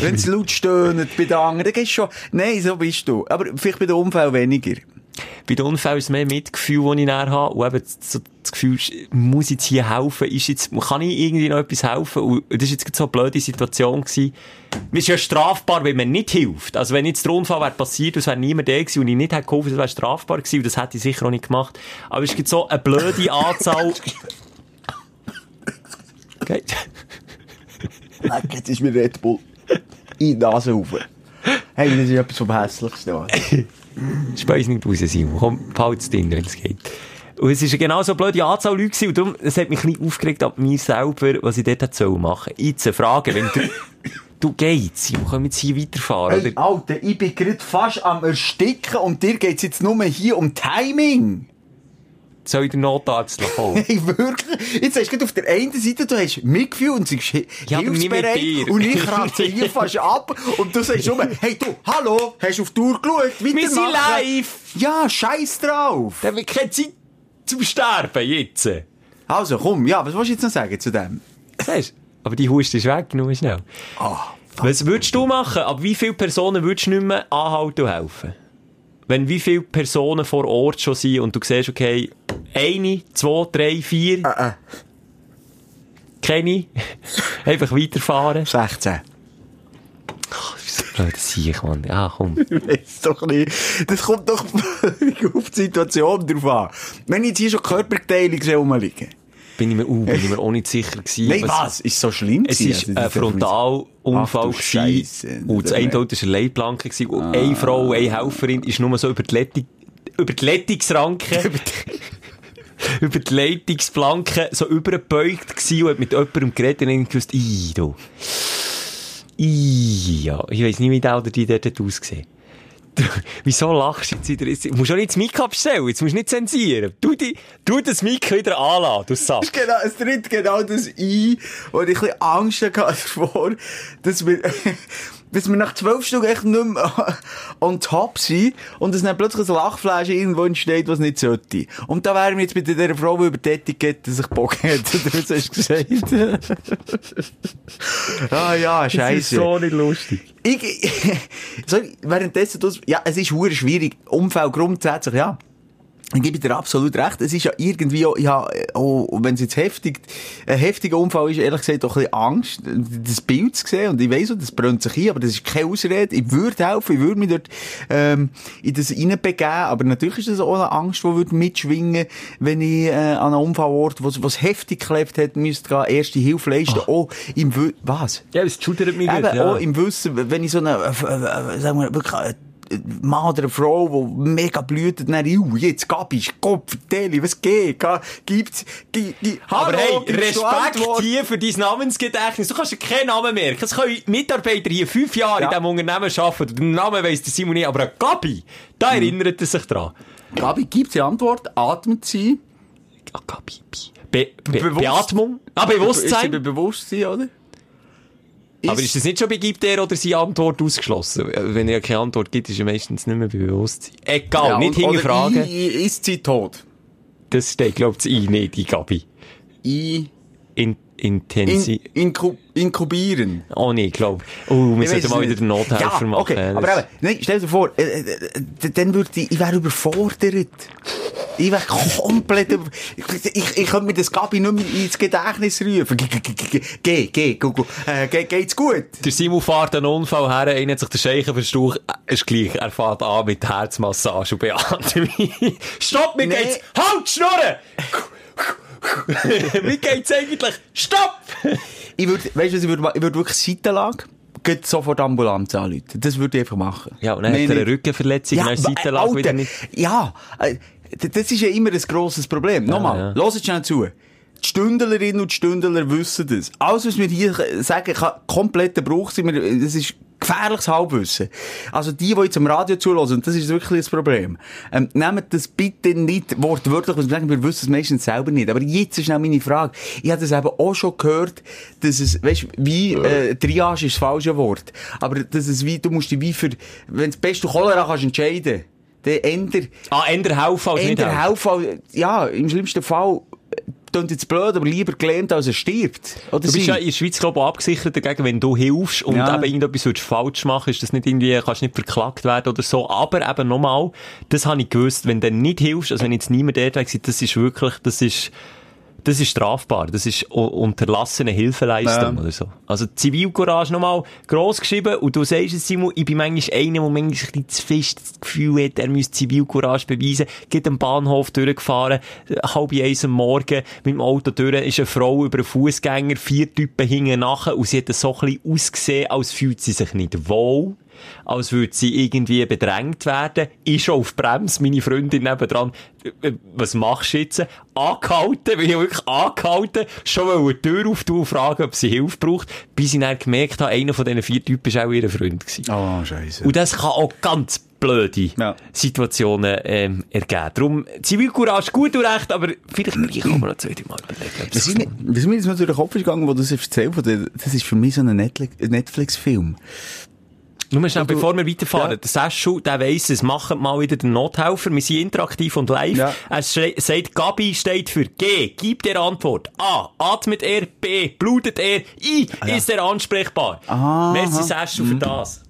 Wenn sie laut stöhnen bei den anderen, dann gehst du schon, nein, so bist du. Aber vielleicht bei den Unfällen weniger. Bei den Unfällen ist mehr Mitgefühl, das ich näher habe. Und eben so das Gefühl, muss ich jetzt hier helfen? Ist jetzt, kann ich irgendwie noch etwas helfen? Und das ist jetzt so eine blöde Situation gewesen. Es ist ja strafbar, wenn man nicht hilft. Also wenn jetzt der Unfall wäre passiert, es wäre niemand da gewesen und ich nicht hätte geholfen, das wäre strafbar gewesen. Und das hätte ich sicher auch nicht gemacht. Aber es gerade so eine blöde Anzahl... Okay. Jetzt ist mir Red Bull in die Nase rauf. Hey, das ist etwas vom Hässlichsten. Speis nicht raus, Simon. Komm, behalt's drin, wenn es geht. Und es ist genau so blöde Anzahl Leute gewesen. Und darum, es hat mich ein bisschen aufgeregt ab mir selber, was ich dort hätte sollen machen. Jetzt eine Frage, wenn du, du gehst, Simon, können wir jetzt hier weiterfahren, Hey, oder? Alter, ich bin gerade fast am Ersticken und dir geht's jetzt nur hier um Timing. Soll ich den Notarzt kommen? Hey, wirklich? Jetzt hast du auf der einen Seite, du hast Mitgefühl und hi- Ja, hilfsbereit und ich kratze hier fast ab und du sagst nur, hey du, hallo, hast du auf die Uhr geschaut? Wir sind live! Ja, scheiß drauf. Da haben wir keine Zeit zum Sterben, jetzt. Also, komm, ja, was willst du jetzt noch sagen zu dem? Siehst? Aber die Hust ist weg, nur schnell. Ah, Was würdest du machen? Ab wie viele Personen würdest du nicht mehr anhalten und helfen? Wenn wie viele Personen vor Ort schon sind und du siehst, okay, eine, zwei, drei, vier, äh, keine, einfach weiterfahren. 16. Das sehe ich, Mann. Ja, komm. Weiss doch nicht. Das kommt doch auf die Situation drauf an. Wenn ich jetzt hier schon Körperteile rumliegen. Bin ich mir, uh, bin ich mir auch nicht sicher gewesen. Nein, was? Ist so schlimm Es Also, ein Frontalunfall. Gewesen. Und das eine Auto war eine Leitplanke. gewesen. Und eine Frau, eine Helferin, ist nur so über die Lettung, über die Leitungsranke, über die Leitungsplanke so übergebeugt gewesen und hat mit jemandem geredet und ich gewusst, ii, du. Ja. Ich weiss nicht, wie der oder die dort ausgesehen. Wieso lachst du jetzt wieder? Jetzt musst du nicht das Mic abstellen, jetzt musst du nicht zensieren. Du, die, du das Mic wieder anlassen, du Sack. ist genau, es tritt genau das ein, wo ich ein bisschen Angst hatte davor, dass wir, dass wir nach zwölf Stunden echt nicht mehr on top sind und es dann plötzlich ein Lachfleisch irgendwo entsteht, was nicht sollte. Und da wären wir jetzt bei dieser Frau, die über die Etikette sich Bock hat, was hast du gesagt? Ah ja, scheiße. nicht lustig. Ich, sorry, währenddessen, ja, es ist schwierig. Umfeld grundsätzlich, ja. Ich gebe dir absolut recht. Es ist ja irgendwie auch, ja, auch wenn es jetzt heftig, ein heftiger Unfall ist, ehrlich gesagt, auch ein bisschen Angst, das Bild zu sehen. Und ich weiss, das brennt sich ein, aber das ist keine Ausrede. Ich würde helfen, ich würde mich dort, ähm, in das reinbegeben. Aber natürlich ist das auch eine Angst, die würde mitschwingen, wenn ich, äh, an einem Unfallort, wo es heftig geklebt hat, müsste gehen, erste Hilfe leisten. Auch im, was? Ja, es schudert mich Eben, nicht, ja. auch im Wissen, wenn ich so eine, äh, äh, sagen wir, wirklich, äh, Mann oder eine Frau, die mega blüht, dann, uh, jetzt Gabi, Gott, vertell, was geht? Gibt's, gi, gi, Aber hey, Respekt hier für dein Namensgedächtnis. Du kannst dir keinen Namen merken. Es können Mitarbeiter hier fünf Jahre Ja. in diesem Unternehmen arbeiten. Den Namen weiss der Simon nicht, aber Gabi, da Mhm. erinnert er sich dran. Gabi, gibt's die Antwort? Atmet sie? Ah, Gabi. Be Be Bewusst- Beatmung? Ah, Bewusstsein? bei Bewusstsein, oder? Aber ist das nicht schon bei gibt er oder seine Antwort ausgeschlossen? Wenn er keine Antwort gibt, ist er meistens nicht mehr bei Bewusstsein. Egal, Ja, nicht hinterfragen. i- i- Ist sie tot? Das steht, glaubt ich, nicht, die Gabi. I, In, intensiv. in, inku, inkubieren. Oh nee, ich glaube. Oh, wir sollten mal wieder den. Nothelfer ja, machen. Okay, aber eben, nein, stell dir vor, äh, äh, dann würde ich, ich wäre überfordert. Ich wäre komplett, über- ich, ich, ich könnte mir das Gabi nicht mehr ins Gedächtnis rufen. Geh, geh, geh, geh, geh, geh, geh, geh, geht's gut? Der Simon fährt einen Unfall her, einer hat sich den Scheichen verstaucht, äh, ist gleich, er fährt an mit Herzmassage und Beatmung. Stopp, mir Nee. geht's, halt, Schnurren! Wie geht's eigentlich? Stopp! Ich würde, weißt du, ich würde, würde wirklich Seitenlage, geht sofort Ambulanz anrufen. Das würde ich einfach machen. Ja, und dann Mehr hat er eine. Rückenverletzung, dann ist die äh, Seitenlage Alter, wieder nicht. Ja, äh, das ist ja immer ein grosses Problem. Nochmal, ja. los jetzt schnell zu. Die Stündlerinnen und Stündler wissen das. Alles, was wir hier sagen, kann kompletter Bruch sein. Wir- Das ist gefährliches Halbwissen. Also die, die jetzt am Radio zulassen, das ist wirklich das Problem, ähm, nehmt das bitte nicht wortwörtlich, was wir wissen es meistens selber nicht. Aber jetzt ist auch meine Frage. Ich habe das eben auch schon gehört, dass es, weißt, wie, äh, Triage ist das falsche Wort. Aber dass es wie, du musst dich wie für, wenn das beste Cholera kannst entscheiden, dann ändert, Ah, änder helfen als nicht Änder helfen. ja, im schlimmsten Fall, klingt jetzt blöd, aber lieber gelähmt, als er stirbt. Oder Du bist sie? ja in der Schweiz, glaube ich, abgesichert dagegen, wenn du hilfst und Ja. eben irgendetwas würdest falsch machen, ist das nicht irgendwie, kannst nicht verklagt werden oder so. Aber eben nochmal, das habe ich gewusst, wenn du nicht hilfst, also wenn jetzt niemand dort war, das ist wirklich, das ist, das ist strafbar. Das ist unterlassene Hilfeleistung Ja. oder so. Also Zivilcourage nochmal gross geschrieben und du sagst es, Simon, ich bin manchmal einer, der manchmal ein bisschen zu fest das Gefühl hat, er müsste Zivilcourage beweisen, geht am Bahnhof durchgefahren, halb eins am Morgen, mit dem Auto durch, ist eine Frau über einen Fußgänger, vier Typen hingen nachher und sie hat so ein bisschen ausgesehen, als fühlt sie sich nicht wohl als würde sie irgendwie bedrängt werden. Ich schon auf Brems, meine Freundin nebendran, äh, was machst du jetzt? Angehalten, bin ich wirklich angehalten, schon mal die Tür auftun und fragen, ob sie Hilfe braucht, bis ich dann gemerkt habe, einer von diesen vier Typen war auch ihr Freund. Gewesen. Oh, scheiße. Und das kann auch ganz blöde Ja. Situationen ähm, ergeben. Darum, Zivilcourage gut und recht, aber vielleicht kann man noch zwei, drei Mal überlegen. Was, das- ich mir- was mir jetzt mal durch den Kopf ist gegangen, wo du das erzählt hast, das ist für mich so ein Netflix- Netflix-Film. Nur schnell, bevor wir weiterfahren. Ja. Der Seschu, der weiss es, machen mal wieder den Nothelfer. Wir sind interaktiv und live. Ja. Er sagt, Gabi steht für G. Gib der Antwort. A. Atmet er. B. Blutet er. I. Ist er ansprechbar. Aha. Merci Seschu für das.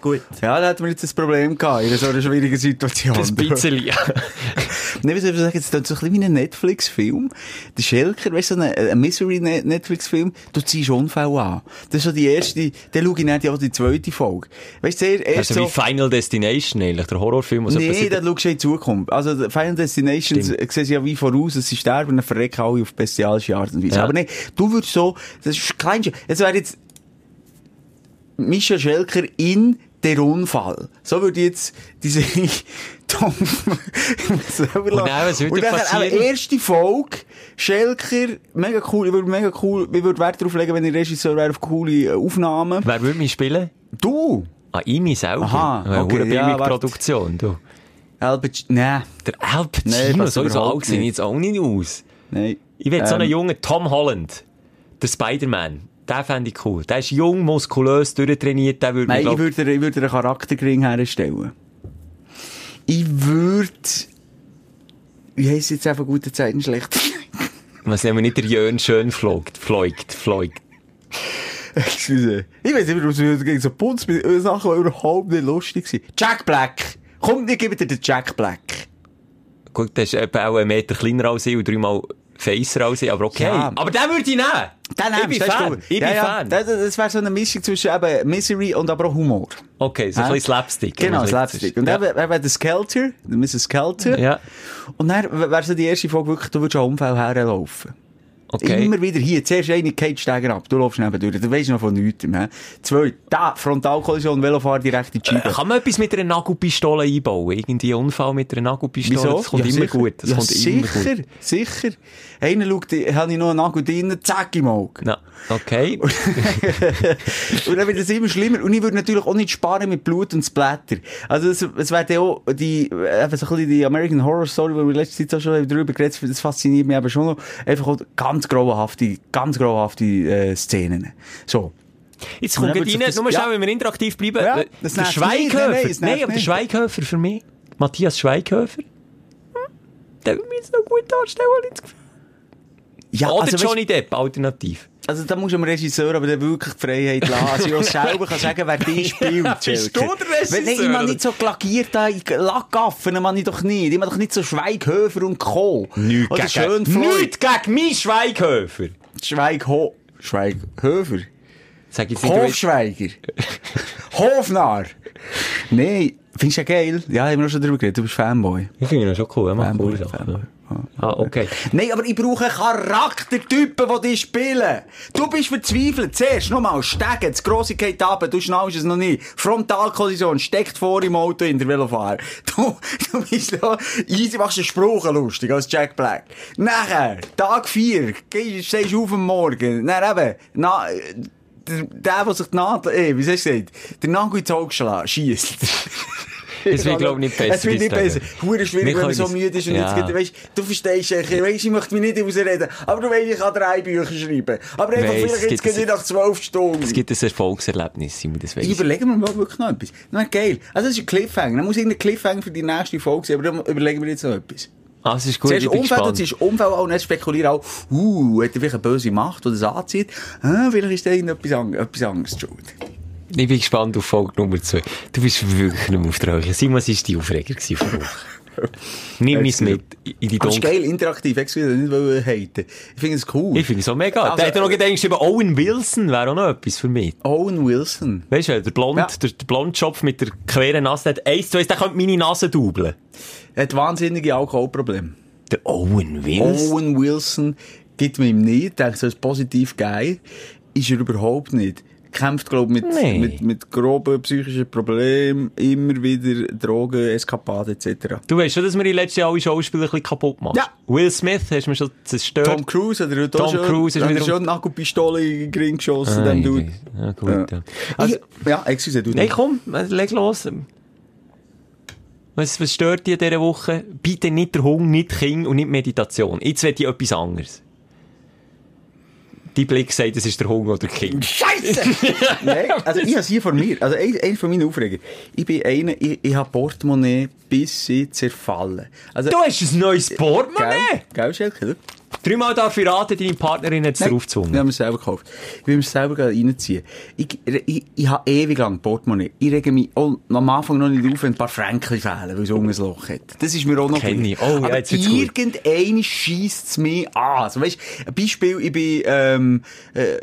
Gut. Ja, da hat man jetzt ein Problem gehabt, in so einer schwierigen Situation. Das bisschen. Nein, was soll ich sagen, es ist so ein bisschen wie ein Netflix-Film. Der Schelker, weißt du, so ein, ein Misery-Netflix-Film, du ziehst Unfälle an. Das ist so die erste, dann schaue ich nicht auch die zweite Folge. Weißt du, erst Also wie so, Final Destination eigentlich, der Horrorfilm. was Nee, dann schaust du in Zukunft. Also, Final Destinations Stimmt. äh, sehen sie ja wie voraus, dass sie sterben und dann verrecken alle auf bestialische Art und Weise. Ja. Aber nee, du würdest so, das ist Kleinste. Jetzt wäre jetzt Mischa Schelker in der Unfall. So würde jetzt diese Tom Und dann, was würde passieren? erste Folge, Schelker, mega cool, ich würde mega cool, ich würde Wert darauf legen, wenn ich Regisseur wäre, auf coole äh, Aufnahmen. Wer würde mich spielen? Du! Ah, ich mich selber. Aha, Eine okay, hure ja. Produktion, du. Albert, nee, Der Al Nee, Pacino, passt soll so überhaupt alt nicht. jetzt auch nicht aus. nein. Ich will so einen Ähm, jungen Tom Holland. Der Spider-Man. Den fände ich cool. Der ist jung, muskulös, durchtrainiert, der würde Nein, mich, ich glaub- würde, ich würde einen Charaktergring herstellen. Ich würde, wie heisst jetzt einfach gute Zeiten schlecht? Was nehmen wir nicht der Jörn schön flog, fliegt, fliegt. Excuse. Ich weiß nicht, warum wir gegen so Punz mit Sachen, überhaupt nicht lustig sind. Jack Black. Komm, ich gebe dir den Jack Black. Gut, das ist eben auch ein Meter kleiner als ich und dreimal als ich, aber okay. Ja. Aber den würde ich nehmen. Den ich bin Fan. Ich ja. Fan. Das, das wäre so eine Mischung zwischen eben Misery und aber auch Humor. Okay, so ein bisschen Slapstick. Genau. Slapstick. Und ja. dann wäre wär der Skelter, Mrs. Skelter. Ja. Und dann wäre so die erste Folge wirklich, du würdest an Unfall herlaufen. Okay. Immer wieder hier, zuerst eine Steiger ab, du läufst neben durch, du weisst noch von nichts. He? Zwei, da, Frontalkollision, Velofahrer direkt in die Scheibe. Äh, Kann man etwas mit einer Nagelpistole einbauen? Irgendwie Unfall mit einer Nagelpistole? Wieso? Das kommt Ja, immer sicher. gut. Das ja, kommt sicher, immer gut. sicher. Einer schaut, habe ich noch einen Nagel drin, zack im Auge. Na, okay. und dann wird es immer schlimmer. Und ich würde natürlich auch nicht sparen mit Blut und Splatter. Also, es, es wäre ja auch die, eben so ein bisschen die American Horror Story, wo wir letzte Zeit auch schon drüber geredet haben, das fasziniert mich aber schon noch. Einfach auch ganz grauenhafte, ganz grauenhafte, äh, Szenen. So. Jetzt kommt rein, das- nur schnell, ja. wenn wir interaktiv bleiben. Ja, Äh, das der. Schweighöfer. Nein, nein, Nein, aber der. Schweighöfer für mich. Matthias Schweighöfer. Hm, Der würde mich jetzt noch gut darstellen, habe ich das Gefühl. Ja, Oder also, Johnny Depp, alternativ. Also da muss dem Regisseur aber dann wirklich die Freiheit lassen. Also ich auch selber kann sagen, wer die spielt. Bist du der Regisseur, Wenn ich oder? nicht so ich Lackaffen man ich doch nicht. Ich mach doch nicht so Schweighöfer und Co. Nichts Oder gegen, nichts gegen meinen Schweighöfer. Schweigho... Schweighöfer? Sag jetzt nicht, Hofschweiger? Hofnarr? Nee, findest du ja geil? Ja, haben wir auch schon drüber geredet, du bist Fanboy. Ich finde ihn schon cool, er macht Fanboy, coole Sachen. Fanboy. Ah, okay. Nein, aber ich brauche Charaktertypen, die die spielen. Du bist verzweifelt. Zuerst nochmal stecken, das grosse geht ab, du schnallst es noch nicht. Frontalkollision, steckt vor im Auto in der Velofahrer. Du, du bist so, easy, machst einen Spruch lustig als Jack Black. Nachher, Tag 4, gehst, stehst auf am Morgen. Dann eben, na, der, der, der sich die Nadel, eh, wie soll ich gesagt, der Nagel ins Auge schlägt, schiesst. Es wird, glaub ich, nicht besser. Es wird nicht besser. Hure Wir schwierig, wenn man so müde ist und Ja. jetzt weißt, du verstehst, ich weißt, ich möchte mich nicht ausreden, aber du weißt, ich kann drei Bücher schreiben. Aber einfach Weiss, vielleicht jetzt geht nicht nach zwölf Stunden. Es gibt ein Erfolgserlebnis, Simon, das weiss Ich ich. überlege mir mal wirklich noch etwas. Na, geil. Also, das ist ein Cliffhanger. Dann muss irgendein Cliffhanger für die nächste Folge sein, aber dann überlegen wir jetzt noch etwas. Ah, es ist gut, Zuerst und gespannt. zuerst Umfeld auch, und dann spekulieren auch, uh, hat er vielleicht eine böse Macht, die das anzieht? Ah, vielleicht ist da irgendetwas an- etwas anderes schuld. Ich bin gespannt auf Folge Nummer 2. Du bist wirklich nicht mehr auf der Höhe. Simon, was war die Aufreger von Woche? Nimm mich mit in die Aber es ist Dunkel. geil, interaktiv, ich will nicht haten. Ich finde es cool. Ich finde es auch mega. Also, der hat ja noch gedacht, geschrieben, Owen Wilson wäre auch noch etwas für mich. Owen Wilson. Weißt du, der Blond, Ja. der, der Blondschopf mit der queren Nase, der hat eins zu eins, der könnte meine Nase dubeln. Er hat wahnsinnige Alkoholprobleme. Der Owen Wilson? Owen Wilson gibt mir ihm nicht, denkt so, ist positiv geil. Ist er überhaupt nicht. Kämpft, glaube ich, mit, Nee. mit, mit groben psychischen Problemen, immer wieder Drogen, Eskapaden etc. Du weißt schon, dass wir die letzten Jahr alle Schauspieler ein bisschen kaputt machen. Ja. Will Smith hast du mir schon zerstört. Tom Cruise hat er heute auch Tom schon, Cruise ist hat er schon eine Nagelpistole in den Ring geschossen, Ah, Dude. Ja, gut, ja. Ja. Also, Ich- ja, excuse, du Nein, komm, leg los. Was, was stört dich in dieser Woche? Bitte nicht der Hunger, nicht Kinder und nicht Meditation. Jetzt will ich etwas anderes. Dein Blick sagt, es ist der Hunger oder Kind. Scheiße! Nein, also ich habe es hier vor mir. Also ein, ein von meinen Aufregern. Ich bin einer, ich, ich habe Portemonnaie bis sie zerfallen. Also, Du hast ein neues Portemonnaie! Gell, gell Schelke? Dreimal darf ich raten, deine Partnerin hat es Nein, draufgezwungen. Wir haben es selber gekauft. Ich will mir es selber reinziehen. Ich, ich, ich habe ewig lang Portemonnaie. Ich rege mich auch am Anfang noch nicht auf, wenn ein paar Franken fehlen, weil es unten ein Loch hat. Das ist mir auch noch Kenn ich. Oh, ja, Aber irgendeiner scheisst es mich an. Also, weißt, ein Beispiel, ich bin, ähm, äh,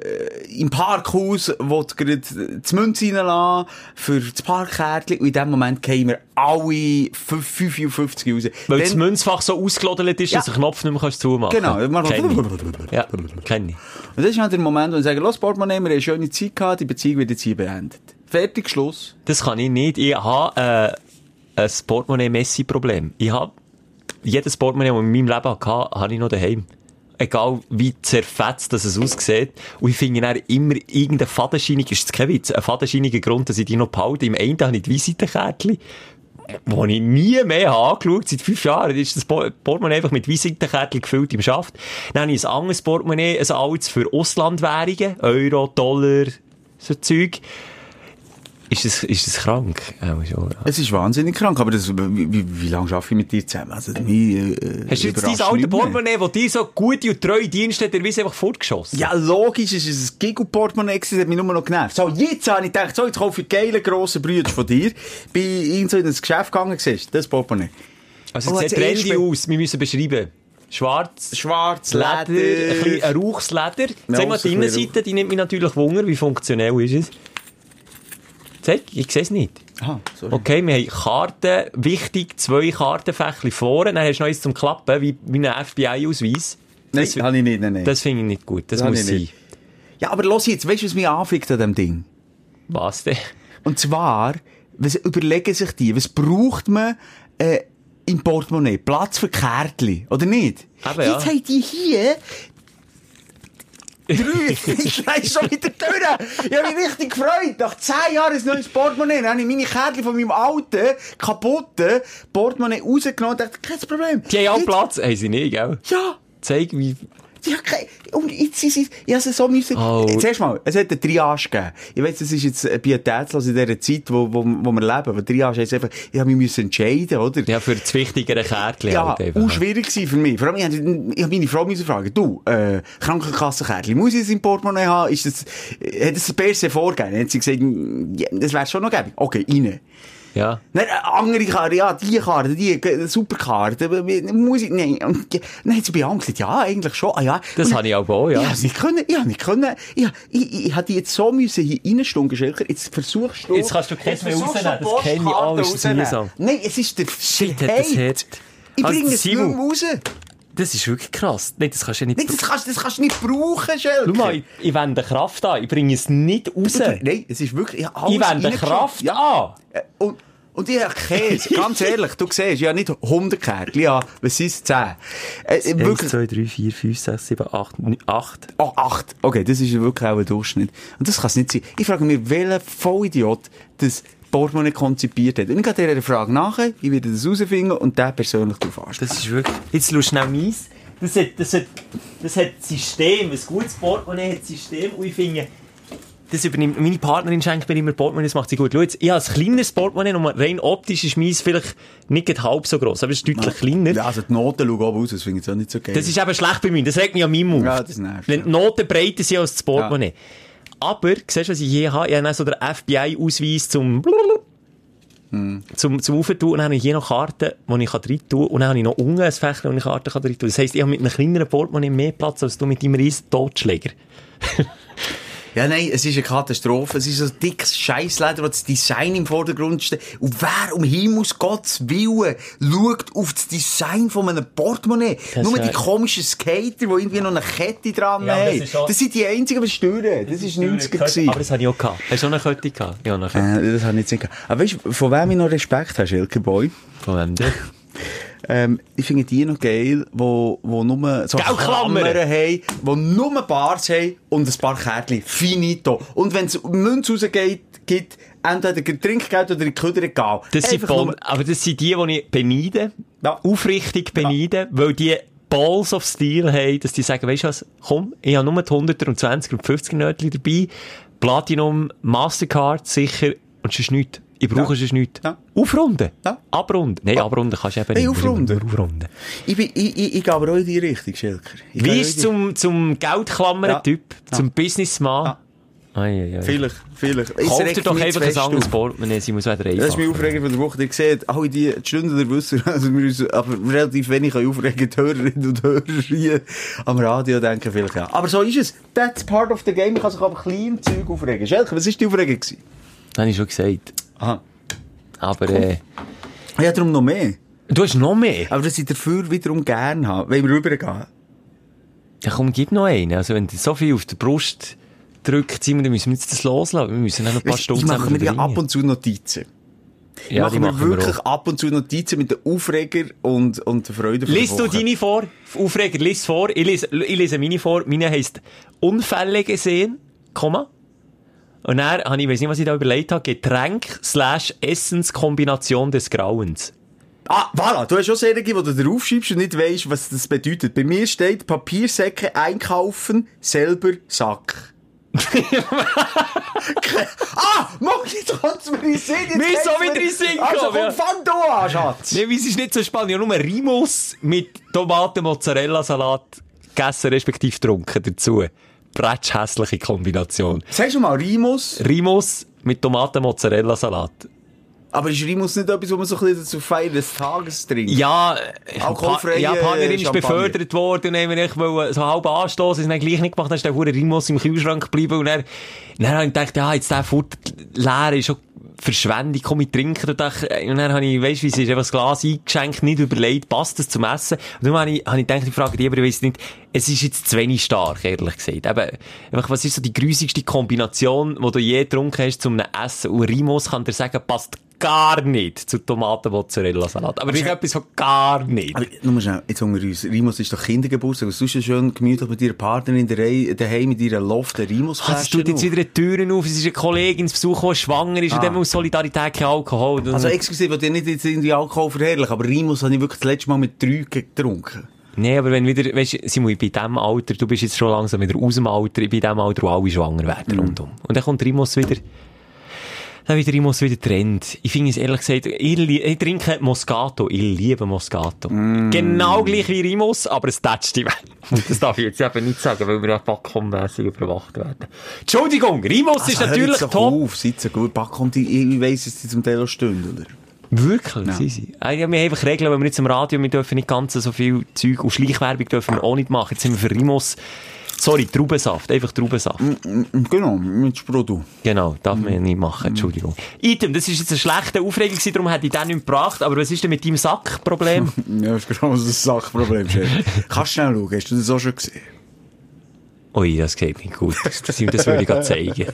im Parkhaus, wo gerade das Münze reinlassen für das Parkkärtchen und in dem Moment kämen wir alle 55 raus. Weil Dann- das Münzfach so ausgelodelt ist, Ja. dass du den Knopf nicht mehr kannst zumachen Genau, man- Kenn ich. Ja, kenn ich. Und das ist halt der Moment, wo ich sage, los, Portemonnaie, wir haben eine schöne Zeit gehabt, die Beziehung wird jetzt hier beendet. Fertig, Schluss. Das kann ich nicht. Ich habe äh, ein Portemonnaie-Messi-Problem. Ich habe jedes Portemonnaie, das ich in meinem Leben hatte, habe ich noch daheim. Egal wie zerfetzt das es aussieht. Und ich finde dann immer irgendein fadenscheiniger, ist das kein Witz, ein fadenscheiniger Grund, dass ich die noch behalte. Im einen habe ich die Visitenkärtchen, wo ich nie mehr habe angeschaut. Seit fünf Jahren ist das Por- Portemonnaie einfach mit Visitenkärtchen gefüllt im Schaft. Dann habe ich ein anderes Portemonnaie, ein altes für Auslandwährungen, Euro, Dollar, so Zeug. Ist es, ist es krank? Schon, ja. Es ist wahnsinnig krank, aber das, wie, wie, wie lange arbeite ich mit dir zusammen? Also, mich, äh, Hast du jetzt dein alte. Portemonnaie, das dir so gute und treue Dienste hat, der Weise einfach fortgeschossen? Ja, logisch, es ist ein Giggle-Portemonnaie gewesen, das hat mich nur noch genervt. So, jetzt habe ich gedacht, so, jetzt kaufe ich geile, grosse Brüder von dir. Bin irgend so in ein Geschäft gegangen, siehst das Portemonnaie. Also, Oh, es sieht das trendy aus. Wir müssen beschreiben. Schwarz, Schwarz, Leder, ein bisschen ein Rauchsleder. Zeig mal die ein Innenseite, die nimmt mich natürlich Wunder. Wie funktionell ist es? Zeig, ich sehe es nicht. Aha, sorry. Okay, wir haben Karten, wichtig, zwei Kartenfächli vorne, dann hast du noch eins zum Klappen, wie, wie ein FBI-Ausweis. Nein, Das- habe ich nicht, nein, nein. Das finde ich nicht gut, das, Das muss sein. nicht. Ja, aber los jetzt, weißt du, was mich anfickt an dem Ding? Was denn? Und zwar, was überlegen sich die, was braucht man, äh, im Portemonnaie? Platz für Kärtchen, oder nicht? Ja. Jetzt haben die hier, Drei, ich leise schon wieder durch. Ich habe mich richtig gefreut. Nach zehn Jahren ein neues Portemonnaie. Dann habe ich meine Kärtchen von meinem alten, kaputten Portemonnaie rausgenommen und dachte, kein Problem. Die haben auch Platz, haben sie nicht, gell? Ja. Zeig, wie... Ja, kein, und jetzt sind sie, ich habe so müssen, Oh. zuerst mal, es hat eine Triage gegeben. Ich weiss, das ist jetzt pietätslos in dieser Zeit, wo, wo, wo wir leben, aber Triage heisst einfach, ich habe mich müssen entscheiden, oder? Ja, für das wichtigere Kärtchen Ja, halt auch schwierig gewesen für mich. Vor allem, ich habe, meine Frau müssen fragen, du, äh, Krankenkassenkärtchen, muss ich das im Portemonnaie haben? Ist das, hat das per se vorgegeben? Dann hat sie gesagt, ja, das wäre schon noch gäbig. Okay, rein. Ja. Nein, äh, andere Karte, ja, die Karte, die äh, Superkarte, äh, muss ich, nein. Hat sie bei Angst gesagt, ja, eigentlich schon, ah ja. Das habe ich auch ja. Ich habe nicht können, ich habe nicht können, ich, ich, ich, hätte jetzt so müssen hier reinstunken, Schelker, jetzt versuchst du... Jetzt kannst du keins mehr rausnehmen, das kenne ich alles, das ist rausnehmen. mühsam. Nein, es ist der Shit, hat das. Hate. Ich Also, bringe es nicht mehr raus. Das ist wirklich krass. Nein, das kannst du ja nicht... Nein, das kannst, das kannst du nicht brauchen, Schelker. Schau mal, ich, ich wende Kraft an, ich bringe es nicht raus. Nein, es ist wirklich, ich Ich wende. Kraft ja. an. Äh, Und, und ich habe Käse, ganz ehrlich, du siehst, ich habe nicht 100 Kärtchen, ja, was sind es, 10? Äh, äh, 1, wirklich, 2, 3, 4, 5, 6, 7, 8, 8. oh, 8. Okay, das ist wirklich auch ein Durchschnitt. Und das kann es nicht sein. Ich frage mich, welcher Vollidiot das Portemonnaie konzipiert hat. Und ich gehe dieser Frage nachher, ich werde das herausfinden und den persönlich darauf ansprechen. Das ist wirklich... Jetzt schau schnell meins. Das hat, das hat, das hat System. Ein gutes Portemonnaie hat System. Und ich finde... Das übernimmt, meine Partnerin schenkt mir immer Portemonnaie, das macht sie gut. Schau jetzt, ich habe ein kleines Portemonnaie, und rein optisch ist meins vielleicht nicht halb so gross, aber es ist deutlich kleiner. Ja, also die Noten schauen oben aus, das finde ich auch nicht so geil. Das ist eben schlecht bei mir, das regt mich an meinem auf. Ja, das nervt, Wenn ja. die Noten breiter sind als das Portemonnaie. Aber, siehst du, was ich hier habe? Ich habe so den FBI-Ausweis zum Hm. zum, zum. Und dann habe ich hier noch Karten, die ich rein tun kann. Und dann habe ich noch unten ein Fächchen, wo ich Karten rein tun kann. Das heisst, ich habe mit einem kleineren Portemonnaie mehr Platz als du mit deinem riesen Totschläger. Ja, nein, es ist eine Katastrophe. Es ist so ein dickes Scheissleder, wo das Design im Vordergrund steht. Und wer um Himmels Gottes Willen schaut auf das Design von einem Portemonnaie? Das Nur die komischen Skater, die irgendwie noch eine Kette dran Ja, das haben. ist auch- Das sind die einzigen, die stören. Das, ist 90er gewesen. Aber das habe ich auch gehabt. Hast du auch eine Kette gehabt? Ja, eine Kette. Äh, das habe ich jetzt nicht gehabt. Aber weißt du, von wem ich noch Respekt habe, Schilke Boy? Von wem denn? Ähm, ich finde die noch geil, wo, wo nur so Klammern? Haben, wo nur Bars haben und ein paar Kärtchen. Finito. Und wenn es Münze rausgeht, gibt entweder Trinkgeld oder in die Köder egal. Das sind Bon aber das sind die, die ich beneide. Ja. Aufrichtig beneide, weil die Balls of Steel haben, dass die sagen, weißt du was, komm, ich habe nur die 100er und 20er und 50er Nötchen dabei, Platinum, Mastercard, sicher, und sonst nichts. Ich brauche Ja. sonst nichts. Ja. Aufrunden. Ja. Abrunden. Nein, abrunden kannst du eben nicht. aufrunden. Nur Aufrunden. Ich, bin, ich, ich, ich gehe aber auch in die Richtung, Schilker. Ich Wie ist zum, zum Geldklammern-Typ, Ja. zum Businessman? Ai, ai, ai. Vielleicht, vielleicht. Es Kauf dir regt doch einfach ein anderes. Portemonnaie, sie muss wieder. Das ist mein Aufreger von der Woche. Ihr seht, alle die, Stunden der Wisser, also wir uns aber relativ wenig aufregen, die Hörerinnen und Hörer hier am Radio denken vielleicht ja. Aber so ist es. That's part of the game. Ich kann sich aber klein Zeug aufregen. Schelke, was war die Aufregung? gewesen? Das habe ich schon gesagt. Aha. Aber, äh, Ja, darum noch mehr. du hast noch mehr. Aber dass ich dafür wiederum gerne habe. Wenn wir rübergehen. Ja, komm, gib noch einen. Also, wenn dir so viel auf der Brust drückt, Simon, dann müssen wir jetzt das loslassen. Wir müssen noch ein paar Weißt, Stunden ich mache mir ja ab und zu Notizen. Ich Ja, mache mir machen wir wirklich auch. ab und zu Notizen mit den Aufreger und, und der Freude von Lies du deine vor? Aufreger, lies vor. Ich lese, ich lese meine vor. Meine heisst Unfälle gesehen, Komma. Und dann habe ich, weiss nicht, was ich da überlegt habe, Getränk slash Essenskombination des Grauens. Ah, voilà. Du hast schon Serien, wo du drauf schreibst und nicht weisst, was das bedeutet. Bei mir steht Papiersäcke einkaufen, selber Sack. ah, mach jetzt kommt's mir in Sinn. Mir auch wieder in Sinn Also komm, ja. fang du an, Schatz. Nee, wie es ist nicht so spannend. Ich habe nur Rimus mit Tomaten-Mozzarella-Salat gegessen, respektive getrunken dazu. Bretsch hässliche Kombination. Sagst du mal Rimus? Rimus mit Tomaten-Mozzarella-Salat. Aber ist Rimus nicht etwas, wo man so ein bisschen zur Feier des Tages trinkt? Ja, Alkoholfreie ja, die Partnerin ist befördert worden und dann haben wir so halb anstoßen, haben wir gleich nicht gemacht, dann ist der hure Rimus im Kühlschrank geblieben und dann, dann habe ich gedacht, ja, jetzt der Furt leer ist schon Verschwendung, komm, ich trinke dann, und dann habe ich, weisst du, wie es ist, einfach das Glas eingeschenkt, nicht überlegt, passt das zum Essen? Und dann habe ich, habe ich gedacht, ich frage dich, aber ich weiss nicht, es ist jetzt zu wenig stark, ehrlich gesagt. Eben, einfach, was ist so die grusigste Kombination, die du je getrunken hast zum Essen? Und Rimus kann dir sagen, passt gar nicht zu Tomaten-Mozzarella-Salat. Aber ist etwas von gar nicht. Aber nur schnell, jetzt unter uns. Rimus ist doch Kindergeburtstag. Du schön gemütlich mit deiner Partnerin in der Reihe, daheim mit ihrer Loft, der rimus Ah, Es tut jetzt wieder die Türen auf, es ist eine Kollegin zu Besuch, die schwanger ist, und dann aus Solidarität kein Alkohol. Und- Also, excuse, ich will nicht jetzt irgendwie Alkohol verherrlichen, aber Rimus habe ich wirklich das letzte Mal mit drei getrunken. Nee, aber wenn wieder, weißt du, Simon, in diesem Alter, du bist jetzt schon langsam wieder aus dem Alter, in dem Alter, wo alle schwanger werden rundum. Und dann kommt Rimus wieder, dann wieder Rimus wieder Trend. Ich finde es ehrlich gesagt, ich, ich trinke Moscato, ich liebe Moscato. Genau gleich wie Rimus, aber es tätscht die Und das darf ich jetzt eben nicht sagen, weil wir ja backkommässig überwacht werden. Entschuldigung, Rimus ist hör natürlich top. auf, seid so gut. Back kommt, ich, weiss, dass die zum Teil auch stehen, oder? Wirklich? Ja. Sie. Ah, Ja, wir haben einfach Regeln, wenn wir jetzt im Radio, wir dürfen nicht ganz so viel Zeug und Schleichwerbung dürfen wir auch nicht machen. Jetzt sind wir für Rimus, sorry, Traubensaft, einfach Traubensaft. Genau, mit Sprudel. Genau, darf man nicht machen, Entschuldigung. Item, das ist jetzt eine schlechte Aufregung darum hätte ich den nicht gebracht, aber was ist denn mit deinem Sackproblem? Ja, das ist genau das Sachproblem, Chef. Kannst du schnell schauen, hast du das auch schon gesehen? Ui, das geht nicht gut. Das, das würde ich gerade zeigen.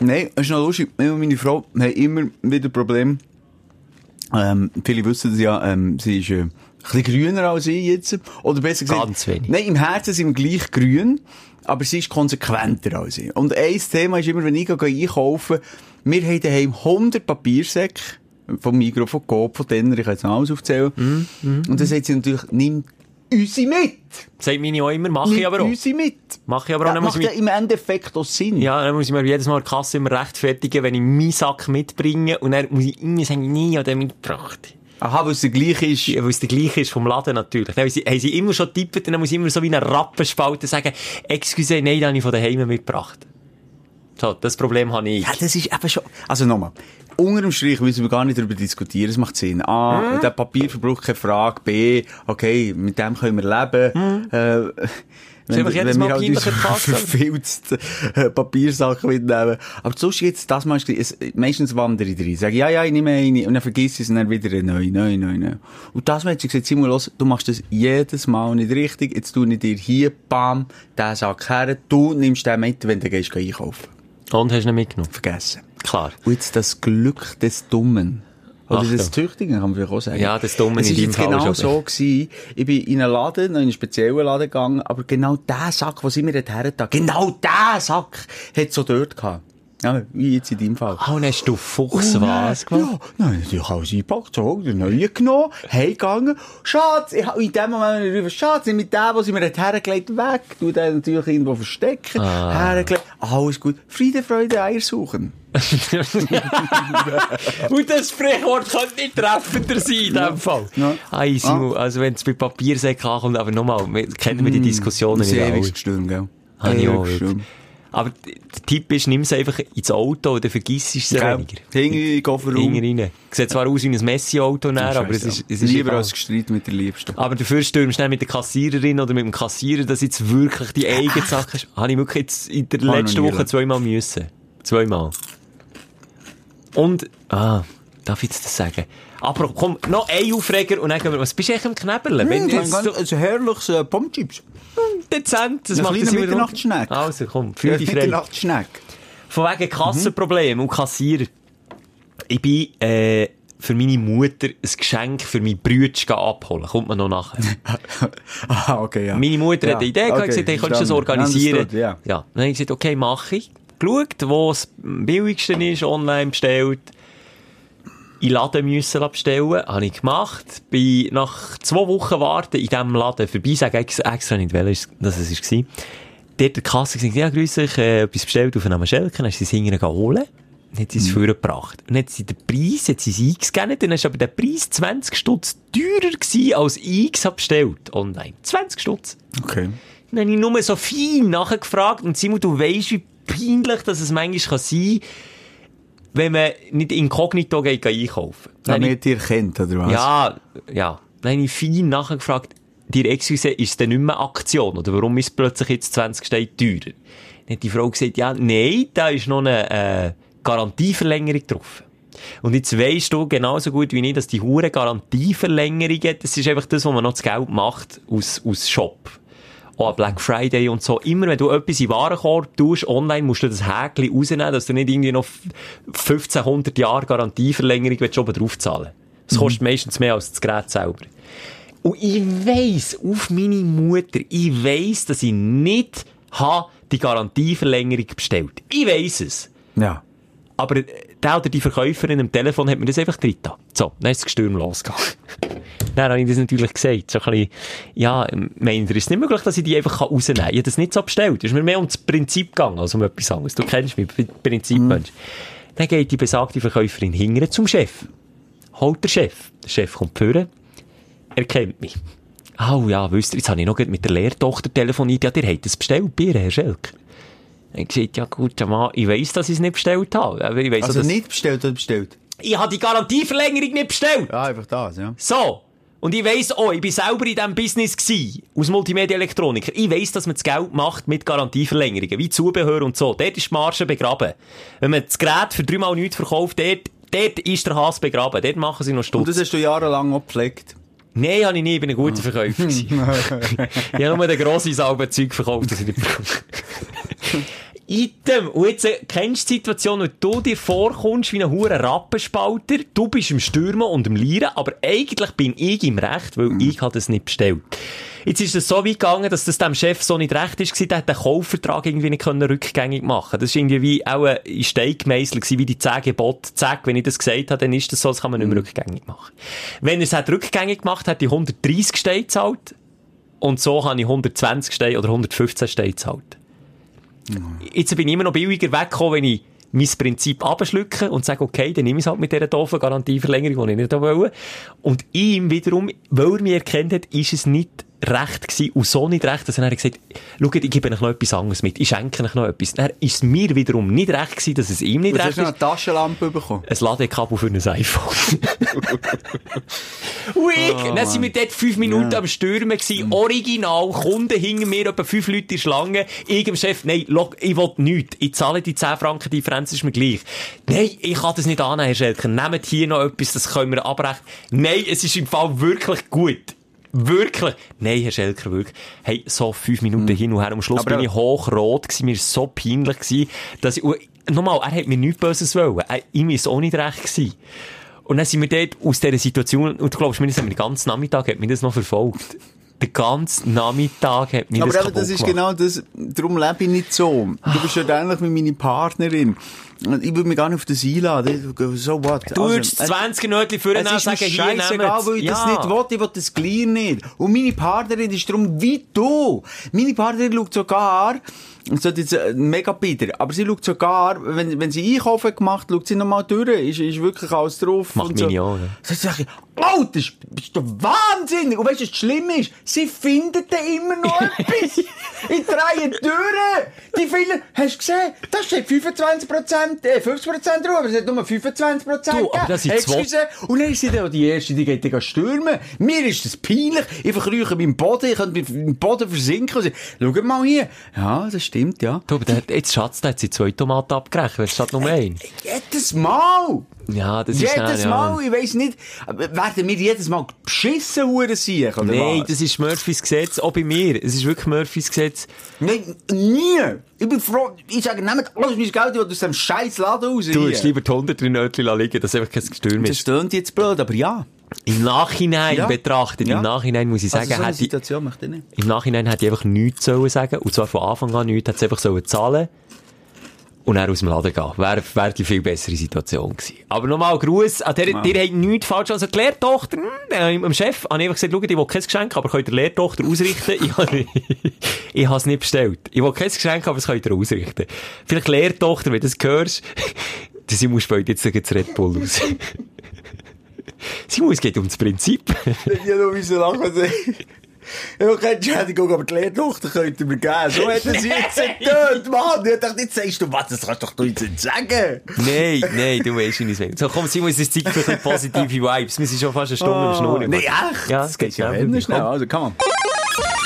Nein, es ist noch lustig. Ich und meine Frau haben immer wieder Probleme. Ähm, viele wissen das ja, ähm, sie ist äh, bisschen grüner als ich jetzt. Oder besser gesagt. Ganz wenig. Nein, im Herzen sind wir gleich grün, aber sie ist konsequenter als ich. Und ein Thema ist immer, wenn ich gehe einkaufen, wir haben daheim 100 Papiersäcke. Vom Migros, von Coop, von Denner, ich kann jetzt noch alles aufzählen. Mhm, Und dann sagt sie natürlich, nimm unsere mit! Sagt meine auch immer, mache ich aber auch. unsere mit! Mache ich aber auch. Ja, macht ja im Endeffekt auch Sinn. ja, dann muss ich mir jedes Mal der Kasse immer rechtfertigen, wenn ich meinen Sack mitbringe und dann muss ich immer sagen, nie an den mitgebracht. Aha, weil es der gleiche ist. Ja, weil es der gleiche ist vom Laden natürlich. Haben sie, haben sie immer schon tippt und dann muss ich immer so wie eine Rappenspalten sagen, excuse, nein, den habe ich von daheim mitgebracht. So, das Problem habe ich. Ja, das ist eben schon... Also nochmal. Unter dem Strich müssen wir gar nicht darüber diskutieren. Es macht Sinn. A, Hm? der Papierverbrauch, keine Frage. B, okay, mit dem können wir leben. Äh, wenn, jedes Mal wir halt unsere Kasse. verfilzte äh, Papiersachen mitnehmen. Aber so ist jetzt das Mal, es, meistens wandere ich rein. Sage, ja, ja, ich nehme eine. Und dann vergiss es und dann wieder eine neue, neue, neue, neue. Und das hat sie gesagt, Simon, los, du machst das jedes Mal nicht richtig. Jetzt tue ich dir hier, bam, den Sack her. Du nimmst den mit, wenn du gehst einkaufen. Und hast du ihn mitgenommen? Vergessen. Klar. Und jetzt das Glück des Dummen. Oder Achtung. des Tüchtigen, kann man vielleicht auch sagen. Ja, des Dummen es in deinem jetzt Fall genau so gewesen. Ich bin in einen Laden, in einen speziellen Laden gegangen, aber genau der Sack, den sie mir dort hergetan genau der Sack hat so dort gehabt. Ja, wie jetzt in deinem Fall. Ah, und hast du Fuchs was Ja, nein, natürlich alles eingepackt, so, den neuen genommen, heimgegangen. Schatz, ich hab in dem Moment rüber, Schatz, mit dem, was ich mir hergelegt weg, du den natürlich irgendwo verstecken, Ah. hergelegt, alles gut. Friede, Freude, Eier suchen. Und das Sprichwort könnte nicht treffender sein in diesem Fall. Ja. Ei, Simon, also wenn es bei Papiersäcken ankommt, aber nochmal, kennen wir die Diskussionen Das ist nicht alle. gestimmt, gell? Habe ich Ewig wirklich. Aber der Tipp ist, nimm es einfach ins Auto oder vergiss es Gell? weniger. Hinten in den Kofferraum. Hinger rein. Sieht zwar aus wie ein Messi-Auto, näher, aber es ist, es ist Lieber als gestritten mit der Liebsten. Aber dafür stürmst du dann mit der Kassiererin oder mit dem Kassierer, dass jetzt wirklich die eigene Sache ist. Habe ich wirklich jetzt in der letzten Woche zweimal müssen. Zweimal. Und, ah, darf ich das sagen? Aber komm, noch ein Aufreger und dann gehen wir, was bist du eigentlich am Knäbeln? Wenn jetzt so ein herrliches äh, Pommchips. dezent, das Ein macht das immer Mitternachtssnack. Also komm, fühl dich frei. Mitternachtssnack. Von wegen Kassenproblem und Kassierer. Ich bin, äh, für meine Mutter ein Geschenk für meine Brüder abholen. Kommt man noch nachher. ah, okay, ja. Meine Mutter hat eine Idee gehabt, okay, gesagt, hey, kannst du das organisieren? Ja. Ja. Dann habe ich gesagt, okay, mache ich. Geschaut, wo es am billigsten ist, online bestellt. In Laden müssen bestellen. Habe ich gemacht. Bin nach zwei Wochen warten in diesem Laden vorbei, sage ex- extra nicht, welches das es war. dort der Kasse gesagt, ja, grüß dich, äh, etwas bestellt auf einen Schelker, dann ist sie es hinterher geholt. Dann hat sie es vorgebracht. Und dann hat sie den Preis, hat sie es eingegeben, dann ist aber der Preis 20 Stutz teurer gewesen, als ich es bestellt. Online. 20 Stutz. Okay. Dann habe ich nur so fein nachgefragt und Simon, du weisst, wie peinlich das es manchmal kann sein wenn man nicht inkognito geht einkaufen. Dann habe ich- Damit ihr kennt, oder was? ja, ja. Dann habe ich fein nachgefragt, dir Excuse, ist es denn nicht mehr Aktion? Oder warum ist es plötzlich jetzt 20 Steine teurer? Dann hat die Frau gesagt, ja, nein, da ist noch eine äh, Garantieverlängerung drauf. Und jetzt weisst du genauso gut wie ich, dass die hure Garantieverlängerungen, das ist einfach das, was man noch das Geld macht aus, aus Shop. Auch an Black Friday und so. Immer wenn du etwas in Warenkorb tust, online musst du das Häkchen rausnehmen, dass du nicht irgendwie noch 1500 Jahre Garantieverlängerung willst, oben drauf zahlen. Das kostet meistens mehr als das Gerät selber. Und ich weiss, auf meine Mutter, ich weiss, dass ich nicht habe die Garantieverlängerung bestellt. Ich weiss es. Ja. Aber der oder die Verkäuferin am Telefon hat mir das einfach drin. So, dann ist das Gestürm losgegangen. Dann habe ich das natürlich gesagt. So ein bisschen, ja, meint ihr, ist es nicht möglich, dass ich die einfach rausnehmen kann? Ich habe das nicht so bestellt. Es ist mir mehr um das Prinzip gegangen, als um etwas anderes. Du kennst mich, Prinzipmensch. Dann geht die besagte Verkäuferin hingern zum Chef. Holt der Chef. Der Chef kommt führen. Er kennt mich. Oh ja, wisst ihr, jetzt habe ich noch mit der Lehrtochter telefoniert. Ja, ihr habt es bestellt, Bier, Herr Schelker. Er hat gesagt, ja gut, ja, Mann, ich weiss, dass ich es nicht bestellt habe. Ich weiss Also dass- nicht bestellt oder bestellt? Ich habe die Garantieverlängerung nicht bestellt. Ja, einfach das, ja. So. Und ich weiss auch, ich bin selber in diesem Business gsi, als Multimedia-Elektroniker. Ich weiss, dass man das Geld macht mit Garantieverlängerungen, wie Zubehör und so. Dort ist die Marge begraben. Wenn man das Gerät für dreimal nichts verkauft, dort, dort ist der Hass begraben. Dort machen sie noch Und das Stutz. hast du jahrelang auch gepflegt. Nein, habe ich nie, ich bin ein guter Verkäufer. gewesen. ich habe nur den grossen Salben Zeug verkauft, das ich nicht verkauft Item. Und jetzt äh, kennst du die Situation, wo du dir vorkommst wie ein hure Rappenspalter. Du bist im Stürmen und im Lieren, aber eigentlich bin ich im Recht, weil ich habe das nicht bestellt. Jetzt ist es so weit gegangen, dass das dem Chef so nicht recht ist, der hat den Kaufvertrag irgendwie nicht können rückgängig machen. Das ist irgendwie wie auch ein in Stein gemeißelt wie die 10 Gebote. Zack, wenn ich das gesagt habe, dann ist das so, das kann man nicht mehr rückgängig machen. Wenn er es hat rückgängig gemacht, hat ich 130 Steine gezahlt. Und so habe ich 120 Steine oder 115 Steine gezahlt. Jetzt bin ich immer noch billiger weggekommen, wenn ich mein Prinzip abschlucke und sage, okay, dann nehme ich es halt mit dieser doofen Garantieverlängerung, die ich nicht wollte. Und ihm wiederum, weil er mich erkannt hat, ist es nicht recht gewesen und so nicht recht, dass er dann gesagt hat, ich gebe euch noch etwas anderes mit, ich schenke euch noch etwas. Dann ist es mir wiederum nicht recht gewesen, dass es ihm nicht Und hast recht du noch ist. eine Taschenlampe bekommen? Ein Ladekabel für ein iPhone. und ich, dann sind wir dort fünf Minuten am Stürmen gewesen, original, Kunden hinter mir, etwa fünf Leute in der Schlange, ich Chef, nein, log, ich will nichts, ich zahle die 10 Franken Differenz, ist mir gleich. Nein, ich kann das nicht annehmen, Herr Schelker, nehmt hier noch etwas, das können wir abrechnen. Nein, es ist im Fall wirklich gut. Wirklich. Nein, Herr Schelker, wirklich. Hey, so fünf Minuten hin und her. Am Schluss Aber- bin ich hochrot gewesen. Mir war so peinlich gewesen, dass ich, nochmal, er hat mir nichts Böses wollen. Er, ihm ist auch nicht recht gewesen. Und dann sind wir dort aus dieser Situation, und du glaubst mir, das hat mir den ganzen Nachmittag hat mich das noch verfolgt. Den ganzen Nachmittag hat mich Aber das eben, das ist gemacht. genau das, darum lebe ich nicht so. Du bist ja ähnlich wie meine Partnerin. Und Ich würde mich gar nicht auf das einladen. So what? Du würdest 20 Nötchen für einen ist sagen, hier scheißegal, weil ich das Ja. nicht will. Ich will das gleich nicht. Und meine Partnerin ist darum wie du. Meine Partnerin schaut sogar, ich sollte jetzt mega bitter, aber sie schaut sogar, wenn, wenn sie Einkaufen gemacht, schaut sie nochmal durch. Ist, ist wirklich alles drauf. Macht und so. meine ja. So sag ich, Alter, bist bist du wahnsinnig? Und weißt du, was das Schlimme ist? Sie findet da immer noch etwas. Ich drehe durch. Die vielen, hast du gesehen? Da steht 25 äh, 50 drauf, aber es hat nur 25 Prozent. Du, aber das sind zwei- Und dann ist sie dann die Erste, die geht dann stürmen. Mir ist das peinlich. Ich verkrüche meinen Boden, ich könnte im Boden versinken. Und Schau mal hier. Ja, das stimmt, ja. Du, aber der, jetzt Schatz, der hat sie zwei Tomaten abgerechnet, statt nur ein. Jedes Mal. Ja, das ist Jedes dann, ja. Mal, ich weiss nicht, werden wir jedes Mal beschissen, Huren sein, oder Nein, was? das ist Murphys Gesetz, auch bei mir. Es ist wirklich Murphys Gesetz. Nein, nie. Ich bin froh, ich sage, nehmt alles mein Geld, aus diesem scheiß Laden raus. Du hast lieber die 100 Nötchen liegen, dass einfach kein Gestürm Das ist. stöhnt jetzt blöd, aber ja. Im Nachhinein Ja. betrachtet, Ja. im Nachhinein muss ich sagen, Also so hätte ich, im Nachhinein hätte ich einfach nichts sollen sagen. Und zwar von Anfang an nichts, hätte sie einfach sollen zahlen. Und dann aus dem Laden gehen. Wäre, wäre die viel bessere Situation gewesen. Aber nochmal Gruß an der, ihr habt nichts falsch. Also die Lehrtochter, äh, dem Chef, habe ich einfach gesagt, schau, ich will kein Geschenk, aber könnt ihr Lehrtochter ausrichten? ich habe, ich es nicht bestellt. Ich will kein Geschenk, aber es könnt ihr ausrichten. Vielleicht Lehrtochter, wenn du das hörst, sie muss spielt jetzt gegen das Red Bull aus. Simon, es geht um das Prinzip. Ja, du musst lachen habe keine Entschädigung, aber die Lehrtochter könnt ihr mir geben. So hätten sie jetzt getötet, Mann. Ich dachte, jetzt sagst du, was, das kannst doch du jetzt nicht sagen. Nein, nein, du weißt nicht, was So, komm, Simon, es ist Zeit für positive Vibes. Wir sind schon fast eine Stunde am Schnurren. Nein, echt? Ja, es geht ja schnell. Also, komm.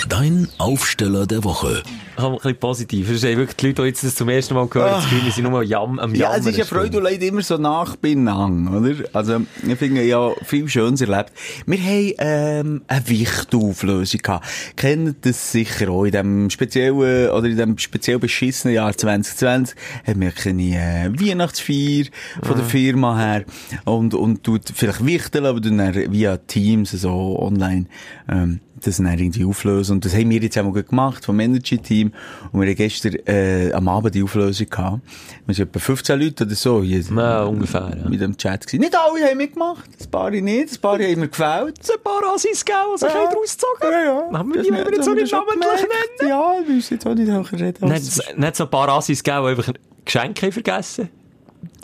Dein Aufsteller der Woche. Komm, ein bisschen positiv. Das ist wirklich die Leute, die jetzt das zum ersten Mal hören, das Gefühl, wir sind nur jam, am Ja, es ist ja Freude und Leid immer so nach Benang, oder? Also, ich finde ja viel Schönes erlebt. Wir haben, ähm, eine Wichtauflösung gehabt. Kennt das sicher auch in dem speziellen, oder in dem speziell beschissenen Jahr 2020, haben wir keine äh, Weihnachtsfeier von der Firma her und, und tut vielleicht wichteln, aber dann via Teams, so online, ähm, das dann irgendwie auflösen. Und das haben wir jetzt einmal gemacht vom Energy-Team. Und wir haben gestern äh, am Abend die Auflösung gehabt. Wir sind etwa 15 Leute oder so hier Ja, ungefähr, ja. mit dem Chat gewesen. Nicht alle haben mitgemacht, ein paar nicht, ein paar haben mir gefällt. ein paar Assis, gell, also Ja. rausgezogen. Ja, ja. Haben wir Das die, wenn wir jetzt auch nicht namentlich nennen? Ja, wir müssen jetzt auch nicht höher reden. Nicht, nicht so ein paar Assis gegeben, die einfach ein Geschenk haben vergessen.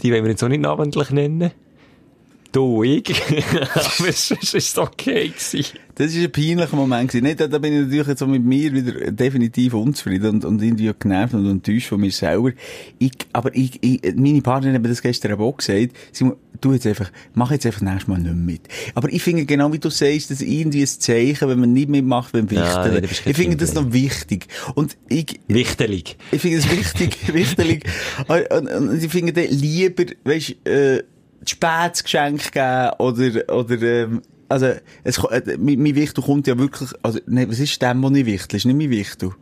Die wollen wir jetzt auch nicht namentlich nennen. Du, ich. Aber es ist okay gewesen. Das war ein peinlicher Moment. gewesen. Nicht, da da bin ich natürlich jetzt auch mit mir wieder definitiv unzufrieden und, und irgendwie genervt und enttäuscht von mir selber. Ich, aber ich, ich, meine Partnerin hat mir das gestern auch gesagt. Sie, du jetzt einfach, mach jetzt einfach nächstes Mal nicht mit. Aber ich finde genau wie du sagst, das ist irgendwie ein Zeichen, wenn man nicht mitmacht beim Wichteln. nee, kein ich finde das noch wichtig. Und ich, Wichtelig. ich finde es wichtig, wichtig. Und, und, und ich finde lieber, weißt, äh, spätes Geschenk geben oder, oder, ähm, also, es, äh, mein, mein Wichtel kommt ja wirklich, also, nee, was ist dem, wo ich wichtel? Ist nicht mein Wichtel.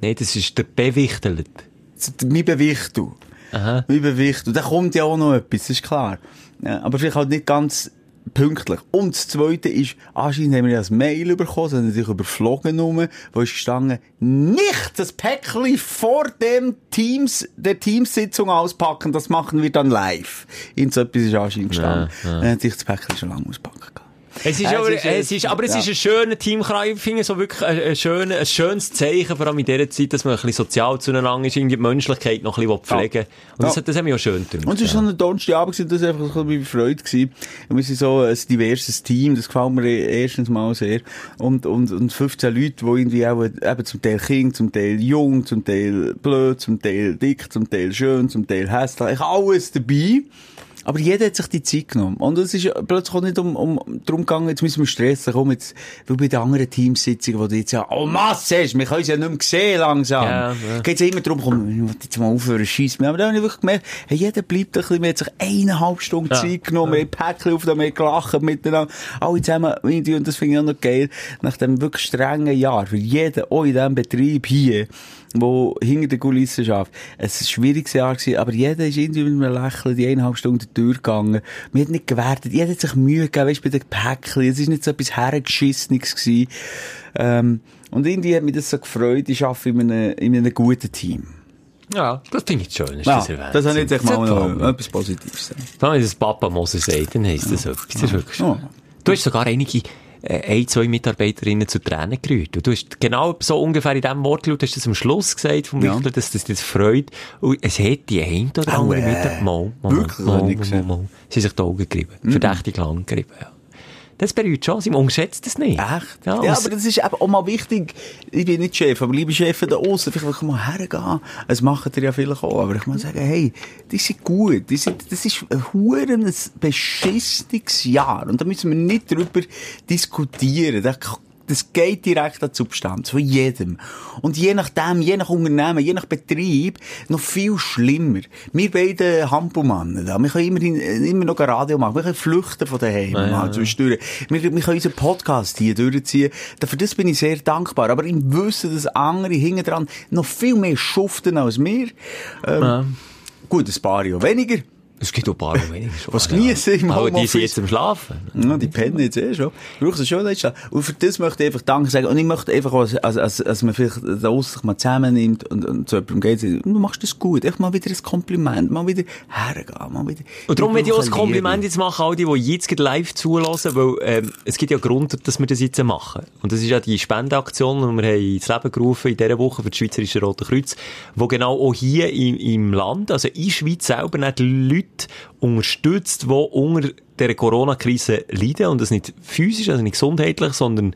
Nein, das ist der Bewichtelt. Ist Mein Bewichtel. Aha. Mein Bewichtel. Da kommt ja auch noch etwas, ist klar. Ja, aber vielleicht halt nicht ganz pünktlich. Und das Zweite ist, anscheinend haben wir ja ein Mail bekommen, das haben natürlich überflogen nur, wo ist gestanden, nicht das Päckchen vor dem Teams, der Teamsitzung auspacken, das machen wir dann live. Irgend so etwas ist anscheinend gestanden. Dann hat sich das Päckchen schon lange auspacken können. Es ist, Es aber, ist, äh, es ist, aber es ja. ist ein schöner Teamkreis. Ich finde so wirklich ein, ein, schöner, ein schönes Zeichen, vor allem in dieser Zeit, dass man ein bisschen sozial zueinander ist, irgendwie die Menschlichkeit noch ein bisschen pflegen will. Und das, Ja. hat- das mich auch schön gedacht. Und es war so ein Donnerstagabend, das war einfach so ein bisschen Freude. Gewesen. Wir sind so ein diverses Team, das gefällt mir erstens mal sehr. Und, und, und 15 Leute, die irgendwie auch eben zum Teil Kind, zum Teil jung, zum Teil blöd, zum Teil dick, zum Teil schön, zum Teil hässlich, alles dabei. Aber jeder hat sich die Zeit genommen. Und es ist plötzlich auch nicht um, um, darum gegangen, jetzt müssen wir stressen, komm jetzt, weil bei den anderen Teamsitzungen, wo du jetzt ja, oh Masse hast, wir können es ja nicht mehr sehen langsam. Ja, ja. Geht es immer darum, komm, ich will jetzt mal aufhören, scheiss mir. Aber dann wirklich gemerkt, hey, jeder bleibt ein bisschen, man hat sich eineinhalb Stunden Ja, Zeit genommen, wir haben Päckchen auf, wir haben gelacht miteinander, alle zusammen, und das finde ich auch noch geil, nach dem wirklich strengen Jahr, für jeden, auch in diesem Betrieb hier, wo hinter der Kulisse schafft, es war ein schwieriges Jahr gewesen, aber jeder ist irgendwie mit einem Lächeln die eineinhalb Stunden durchgegangen. Wir hat nicht gewertet, jeder hat sich Mühe gegeben, weißt, bei den Päckchen, es ist nicht so etwas Hergeschissenes gewesen. Ähm, und irgendwie hat mich das so gefreut, ich arbeite in einem, in einem guten Team. ja, das finde ich schön, dass Ja, das erwähnt. das habe ich jetzt mal noch etwas Positives sagen. Wenn das Papa Moser sagt, dann heisst das etwas. Das ist wirklich schön. Ja. Du hast sogar einige, ein, zwei Mitarbeiterinnen zu Tränen gerührt. Und du hast genau so ungefähr in diesem Wort geschaut, hast du das am Schluss gesagt vom Ja. Wichtel, dass das das freut. Und es hat die ein oder andere äh, Mitarbeiter, mal, mal, mal, mal, gesehen. mal, mal. Sie sich die Augen gerieben. Verdächtig lang gerieben, ja. Das berührt schon, sie unterschätzt das nicht. Echt? Ja, Ja, aber das ist eben auch mal wichtig. Ich bin nicht Chef, aber liebe Chefs da außen, vielleicht mal hergehen. Das machen ihr ja vielleicht auch. Aber ich muss sagen, hey, die sind gut. Die sind, das ist ein huren beschissenes Jahr. Und da müssen wir nicht drüber diskutieren. Da das geht direkt an die Substanz, von jedem. Und je nachdem, je nach Unternehmen, je nach Betrieb, noch viel schlimmer. Wir beide Hampelmannen da, wir können immerhin, äh, immer noch ein Radio machen, wir können flüchten von daheim, mal zwischendurch. Wir, wir können unseren Podcast hier durchziehen. Für das bin ich sehr dankbar. Aber im Wissen, dass andere hinten dran noch viel mehr schuften als wir. Ähm, Gut, ein paar Jahre weniger. Es gibt auch ein paar, die weniger schon. Was geniessen im Aber die sind jetzt am Schlafen. Ja, die pennen jetzt eh schon. Brauchst du schon nicht schlafen. Und für das möchte ich einfach Danke sagen. Und ich möchte einfach, auch, als, als, als man vielleicht das sich mal zusammennimmt und, und zu jemandem geht, und du machst das gut. Einfach mal wieder ein Kompliment. Mal wieder hergehen. Mal wieder. Und darum will ich auch ein Kompliment jetzt machen, all die, die jetzt live zulassen, weil ähm, es gibt ja Grund, dass wir das jetzt machen. Und das ist ja die Spendeaktion, die wir haben ins Leben gerufen in dieser Woche für das Schweizerische Rote Kreuz, wo genau auch hier im, im Land, also in Schweiz selber, nicht Leute unterstützt, die unter der Corona-Krise leiden. Und das nicht physisch, also nicht gesundheitlich, sondern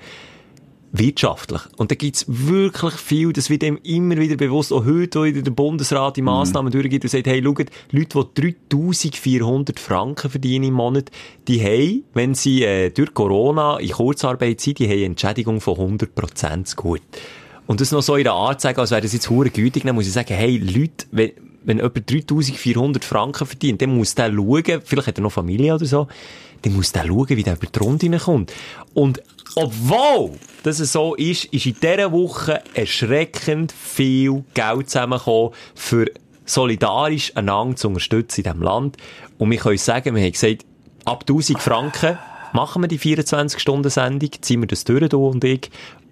wirtschaftlich. Und da gibt's wirklich viel, das wird dem immer wieder bewusst, auch heute, wo wieder der Bundesrat die Massnahmen durchgeht und sagt, hey, schaut, Leute, die 3400 Franken verdienen im Monat, die haben, wenn sie äh, durch Corona in Kurzarbeit sind, die haben eine Entschädigung von 100% zu gut. Und das noch so in der Art zu sagen, als wäre das jetzt hure gütig, dann muss ich sagen, hey, Leute, wenn, wenn jemand 3400 Franken verdient, dann muss der schauen, vielleicht hat er noch Familie oder so, dann muss der schauen, wie der über die Runde hineinkommt. Und obwohl das so ist, ist in dieser Woche erschreckend viel Geld zusammengekommen, für solidarisch einander zu unterstützen in diesem Land. Und wir können sagen, wir haben gesagt, ab 1000 Franken machen wir die 24-Stunden-Sendung, ziehen wir das durch, du und ich.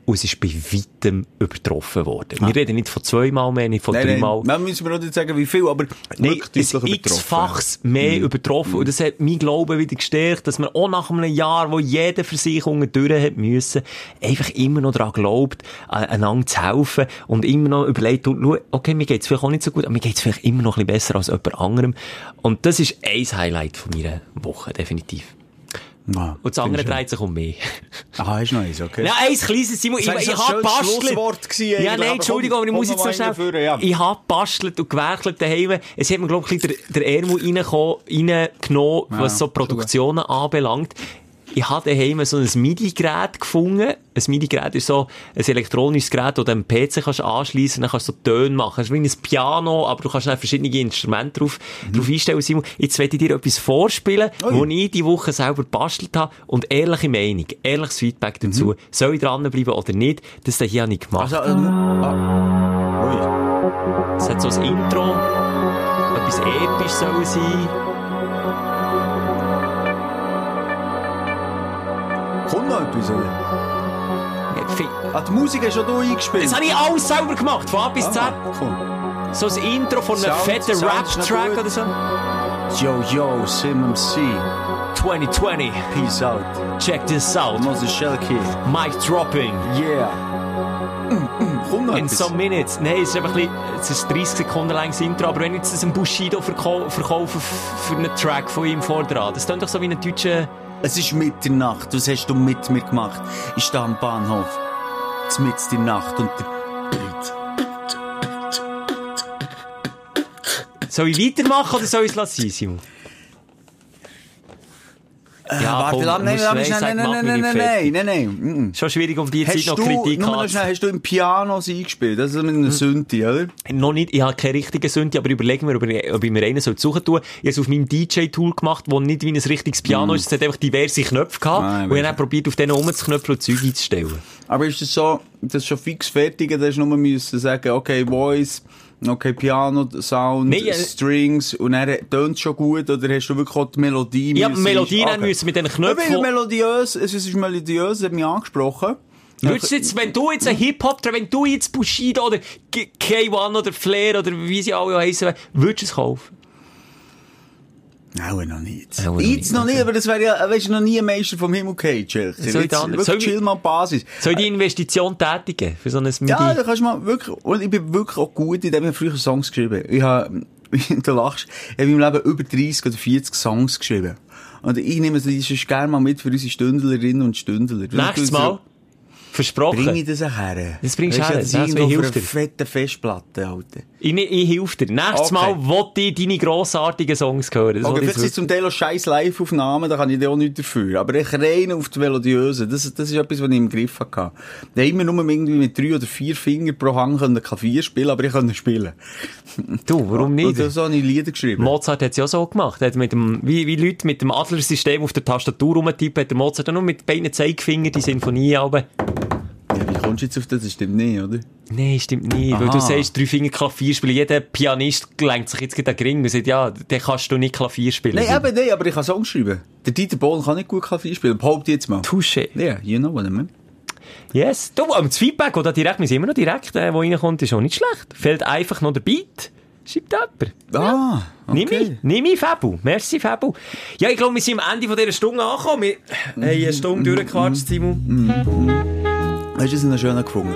Und es ist bei weitem übertroffen worden. Wir reden nicht von zweimal mehr, nicht von Nein, dreimal. nein, müssen wir auch nicht sagen, wie viel, aber Nein, es übertroffen. x-fachs mehr übertroffen. Und das hat mein Glauben wieder gestärkt, dass man auch nach einem Jahr, wo jeder für sich durch hat müssen, einfach immer noch daran glaubt, äh, einander zu helfen und immer noch überlegt, und okay, mir geht's vielleicht auch nicht so gut, aber mir geht's vielleicht immer noch ein bisschen besser als jemand anderem. Und das ist ein Highlight von meiner Woche, definitiv. Ja, Und das andere ich dreht sich um mich. Aha, ist noch eins, okay. Ja, eins kleines, Simon, ich, ich ist ein hab schönes bastelt. Schlusswort gewesen Ja, nein, Entschuldigung, komm, aber ich muss jetzt noch noch schnell. führen, ja. Ich hab bastelt und gewerkelt daheim. Es hat mir, glaub ich, der, der Ärmel reingenommen, was so Produktionen anbelangt. Ich habe daheim so ein MIDI-Gerät gefunden. Ein MIDI-Gerät ist so ein elektronisches Gerät, das du am PC kannst anschliessen, dann kannst du so Töne machen. Es ist wie ein Piano, aber du kannst dann verschiedene Instrumente drauf, drauf einstellen. Simon, jetzt werde ich dir etwas vorspielen, wo ich die Woche selber bastelt habe und ehrliche Meinung, ehrliches Feedback dazu. Soll ich dranbleiben oder nicht? Das hier habe ich gemacht. Also, ähm, ah. Es hat so ein Intro, etwas episch soll sein. Kommt noch etwas, oder? Ah, die Musik hast schon du eingespielt. Das habe ich alles selber gemacht, von A bis Z. Ah, cool. So ein Intro von einem fetten Rap-Track oder so. Yo, yo, Sim MC. 2020, Peace out. check this out. Moses Shellkey. Mic dropping. Yeah. Mm, mm, In some minutes. Nein, es ist einfach ein bisschen, es ist ein 30 Sekunden langes Intro, aber wenn ich jetzt einem Bushido verkau verkaufe für einen Track von ihm vordran, das klingt doch so wie ein deutscher... Es ist Mitternacht. Was hast du mit mir gemacht? Ich stehe am Bahnhof. Mitten in der Nacht und der. Soll ich weitermachen oder soll ich es lassen, Simon? Ja, Warte, komm, nein, nein, nein, nein, nein, nein, nein, nein, nein, nein, nein. Schon schwierig, um die Zeit Hast noch du, Kritik anzu- schnell, hast du im Pianos eingespielt? Das ist mit einer Synthi, oder? Noch nicht, ich habe keine richtige Sünde, aber überlegen wir, ob ich, mir einen soll suchen tun. Ich habe es auf meinem DJ-Tool gemacht, wo nicht wie ein richtiges Piano ist. Es hat einfach diverse Knöpfe gehabt. Ah, ich und ich habe dann probiert, auf denen rumzuknöpfen und Zeug einzustellen. Aber ist das so, das ist schon fix fertig, da hast du nur müssen sagen, okay, Voice, okay, Piano, Sound, Nee, Strings, und dann tönt schon gut, oder hast du wirklich auch die Melodie Ich die müssen- Melodie Okay. müssen mit Ja, Knöpfen. weil wo- melodiös, es ist melodiös, hat mich angesprochen. Würdest du jetzt, wenn du jetzt ein Hip-Hop, wenn du jetzt Bushido oder K- K1 oder Flair oder wie sie alle heißen, würdest du es kaufen? Nein, noch nicht. Auch noch Jetzt nicht, noch nicht, aber das wäre ja, weißt du, noch nie ein Meister vom Himmel gefallen, Chelsea. Soll ich Jetzt da nicht- wirklich soll chill mal Basis. Soll ich die Investition tätigen für so ein MIDI? Ja, da kannst du mal wirklich, und ich bin wirklich auch gut, in dem ich früher Songs geschrieben. Ich habe, du lachst, ich habe in meinem Leben über 30 oder 40 Songs geschrieben. Und ich nehme sonst gerne mal mit für unsere Stündlerinnen und Stündler. Nächstes Mal. Versprochen. Bring ich das auch her. Das bringst du her, Das das irgendwo hilft dir. fetten Festplatte, Alter. Ich, ne- ich helfe dir. Nächstes Okay. Mal wollte ich deine grossartigen Songs hören. Das Okay, vielleicht sind zum Teil auch scheiß Live-Aufnahmen, da kann ich dir auch nichts dafür. Aber ich rein auf die Melodiöse, das, das ist etwas, was ich im Griff hatte. Ich habe immer nur irgendwie mit drei oder vier Fingern pro Hand können Klavier spielen, aber ich konnte spielen. Du, warum nicht? Und so habe ich Lieder geschrieben. Mozart hat es ja auch so gemacht. Er hat mit dem, wie, wie Leute mit dem Adler-System auf der Tastatur rumtippen, hat der Mozart dann nur mit beiden Zeigefingern die Sinfonie aber kommst du jetzt auf das? Das stimmt nicht, oder? Nein, stimmt nicht. Weil Aha. du sagst, drei Finger Klavier spielen. Jeder Pianist lenkt sich jetzt gerade an den Ring und sagt, ja, dann kannst du nicht Klavier spielen. Nein, eben nicht, aber ich kann Songs schreiben. Der Dieter Bohlen kann nicht gut Klavier spielen, behaupte jetzt mal. Touché. Ja, yeah, you know what I mean. Yes. Du, aber das Feedback, oder direkt, wir sind immer noch direkt, äh, wo reinkommt, ist auch nicht schlecht. Fehlt einfach noch der Beat. Schreibt jemand. Ah, okay. Nimm mich, nimm mich, Fabu. Merci, Fabu. Ja, ich glaube, wir sind am Ende von dieser Stunde angekommen. Wir haben eine Stunde durchgequatscht, Simon. Hast du es noch schön gefunden?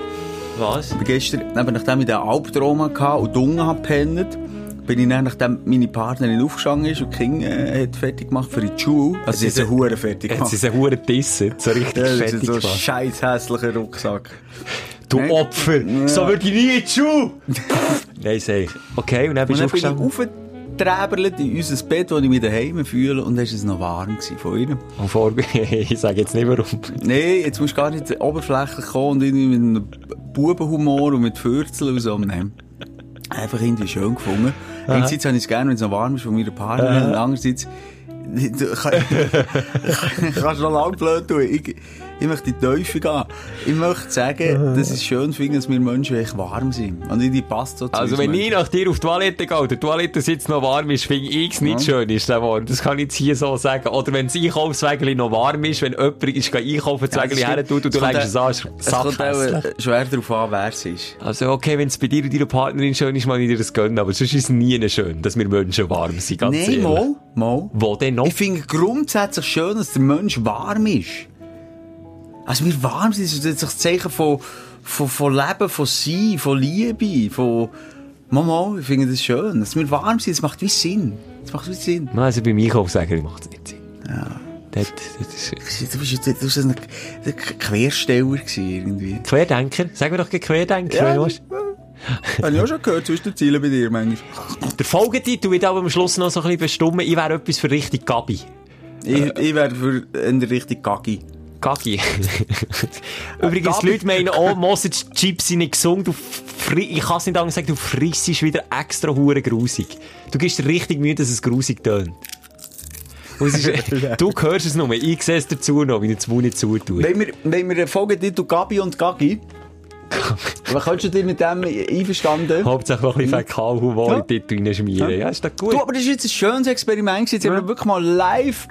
Was? Ich bin gestern, eben nachdem ich den Albtraum hatte und dunkel habe gepennt, bin ich dann, nachdem meine Partnerin aufgestanden ist und die Kinder äh, hat fertig gemacht für die Schule. Also sie hat sie Hure fertig gemacht. ist ein Huren Dissen, so richtig Ja, fertig so ein scheiß hässlicher Rucksack. Du Nein. Opfer, so würde ich nie in die Schule. Nein, sag ich. Okay, und dann Und bist du dann bin ich aufgestanden. Aufgeträbelt in unser Bett, wo ich mich daheim fühle und dann war es noch warm von ihr. Und vor, ich sage jetzt nicht warum. Nein, jetzt musst du gar nicht oberflächlich kommen und irgendwie mit einem Bubenhumor und mit Fürzeln und so. Nein. Einfach irgendwie schön gefunden. Einerseits habe ich es gerne, wenn es noch warm ist von meiner Partnerin und andererseits du kann- kannst du noch lange blöd tun. Ich, ich möchte in die Teufel gehen. Ich möchte sagen, dass ich es schön finde, dass wir Menschen echt warm sind. Und ich die passt so zu Also, wenn ich Menschen. nach dir auf die Toilette gehe und der Toilettensitz noch warm ist, finde ich es nicht schön, ist der warm. Das kann ich jetzt hier so sagen. Oder wenn das Einkaufswägel noch warm ist, wenn jemand ist, einkaufen, das Ja, Wägel das her tut und du lenkst es an, ist Es kommt äh, schwer darauf an, wer es ist. Also, okay, wenn es bei dir und deiner Partnerin schön ist, mag ich dir das gönnen, aber sonst ist es nie schön, dass wir Menschen warm sind, ganz Nein, ehrlich. mal, mal. Wo denn noch? Ich finde grundsätzlich schön, dass der Mensch warm ist. Also wir warm sind, das ist das Zeichen von, von, von Leben, von Sein, von Liebe, von... Mama, ich finde das schön. Dass wir warm sind, das macht wie Sinn. Das macht wie Sinn. Also, beim Einkaufswägel macht es nicht Sinn. Ja. Das, das ist Du bist jetzt du bist ein, ein Quersteller irgendwie. Querdenker. Sag mir doch Querdenker, wenn du willst. Habe ich auch schon gehört, zwischen den Zielen bei dir manchmal. Der Folgetitel wird aber am Schluss noch so ein bisschen bestimmen. Ich wäre etwas für richtig Gabi. Ich, ich wäre für in der Richtung Gaggi. Übrigens, die Leute meinen auch, Mosage Chips sind nicht gesund. Du ich kann es nicht anders sagen, du frissest wieder extra hure grusig. Du gibst richtig Mühe, dass es grusig tönt. Es ist, du hörst es nur, ich sehe es dazu noch, wie ich den Mund nicht zutue. Wenn wir, wenn wir Folgetitel Gabi und Gaggi... Was kannst du dir mit dem einverstanden? Hauptsache noch ein bisschen Fäkalhumor Ja. in den Titel reinschmieren. Ja, ist doch gut. Du, aber das ist jetzt ein schönes Experiment. Jetzt haben wir wirklich mal live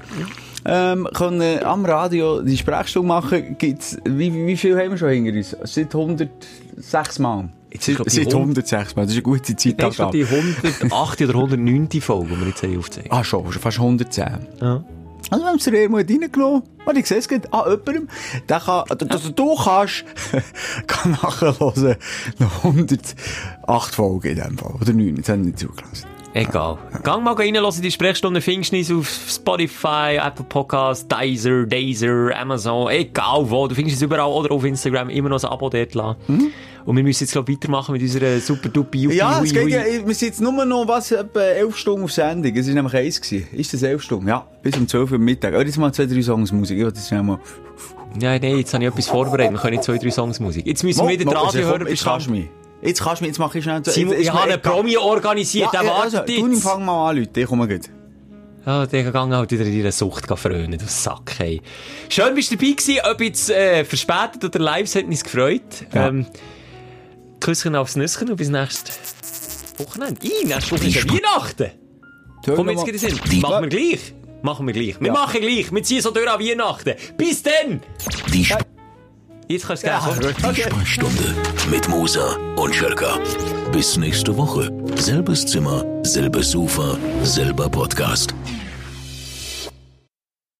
ähm, können am Radio die Sprechstunde machen. Gibt's, wie, wie viel haben wir schon hinter uns? Seit 106 Mal. Seit, glaub, die seit hund- 106 Mal. Das ist eine gute Zeit. Das ist die 108. oder 109. Folge, die wir jetzt haben aufzeichnen. Ah, schon, schon fast 110. Ja. Also, wir haben es der Ermut reingenommen. Und ich sehe es gerade an jemandem. Der kann, dass du kannst, kann nachhören, noch 108 Folgen in dem Fall. Oder 9, jetzt haben wir nicht zugelassen. Egal. Gang mal reinlassen, die Sprechstunde findest du auf Spotify, Apple Podcasts, Deezer, Deezer, Amazon, egal wo. Du findest es überall oder auf Instagram immer noch ein Abo dort lassen. Und wir müssen jetzt, glaube ich, weitermachen mit unserer super duper Yuppie, Ja, hui, es geht ja, wir sind jetzt nur noch, was, etwa 11 Stunden auf Sendung. Es war nämlich eins gewesen. Ist das 11 Stunden? Ja. Bis um 12 Uhr Mittag. Oh, jetzt mal zwei, drei Songs Musik. Ich will das mal. Ja, nein, jetzt habe ich etwas vorbereitet. Wir können zwei, drei Songs Musik. Jetzt müssen wir wieder Radio komm, hören. Jetzt kannst du mich. Jetzt kannst du mich, jetzt mach ich schnell. Simon, jetzt- ich jetzt- habe einen. Promi organisiert, der ja, wartet also, du fang mal an, Leute. Ich komme gut. Ja, der gegangen halt wieder in ihre Sucht frönen, du Sack, hey. Schön bist du dabei gewesen, ob jetzt, äh, verspätet oder live, es hat uns gefreut. Ja. Ähm, Küsschen aufs Nüsschen und bis nächstes Wochenende. Ih, nächste Woche ist ja Weihnachten. Komm jetzt gerade in den Sinn. Machen wir gleich. Machen wir gleich. Wir Ja. machen gleich. Wir ziehen so durch an Weihnachten. Bis dann! Die, Sp Jetzt kannst du es gerne die Sprechstunde mit Musa und Schelka. Bis nächste Woche. Selbes Zimmer, selbes Sofa, selber Podcast.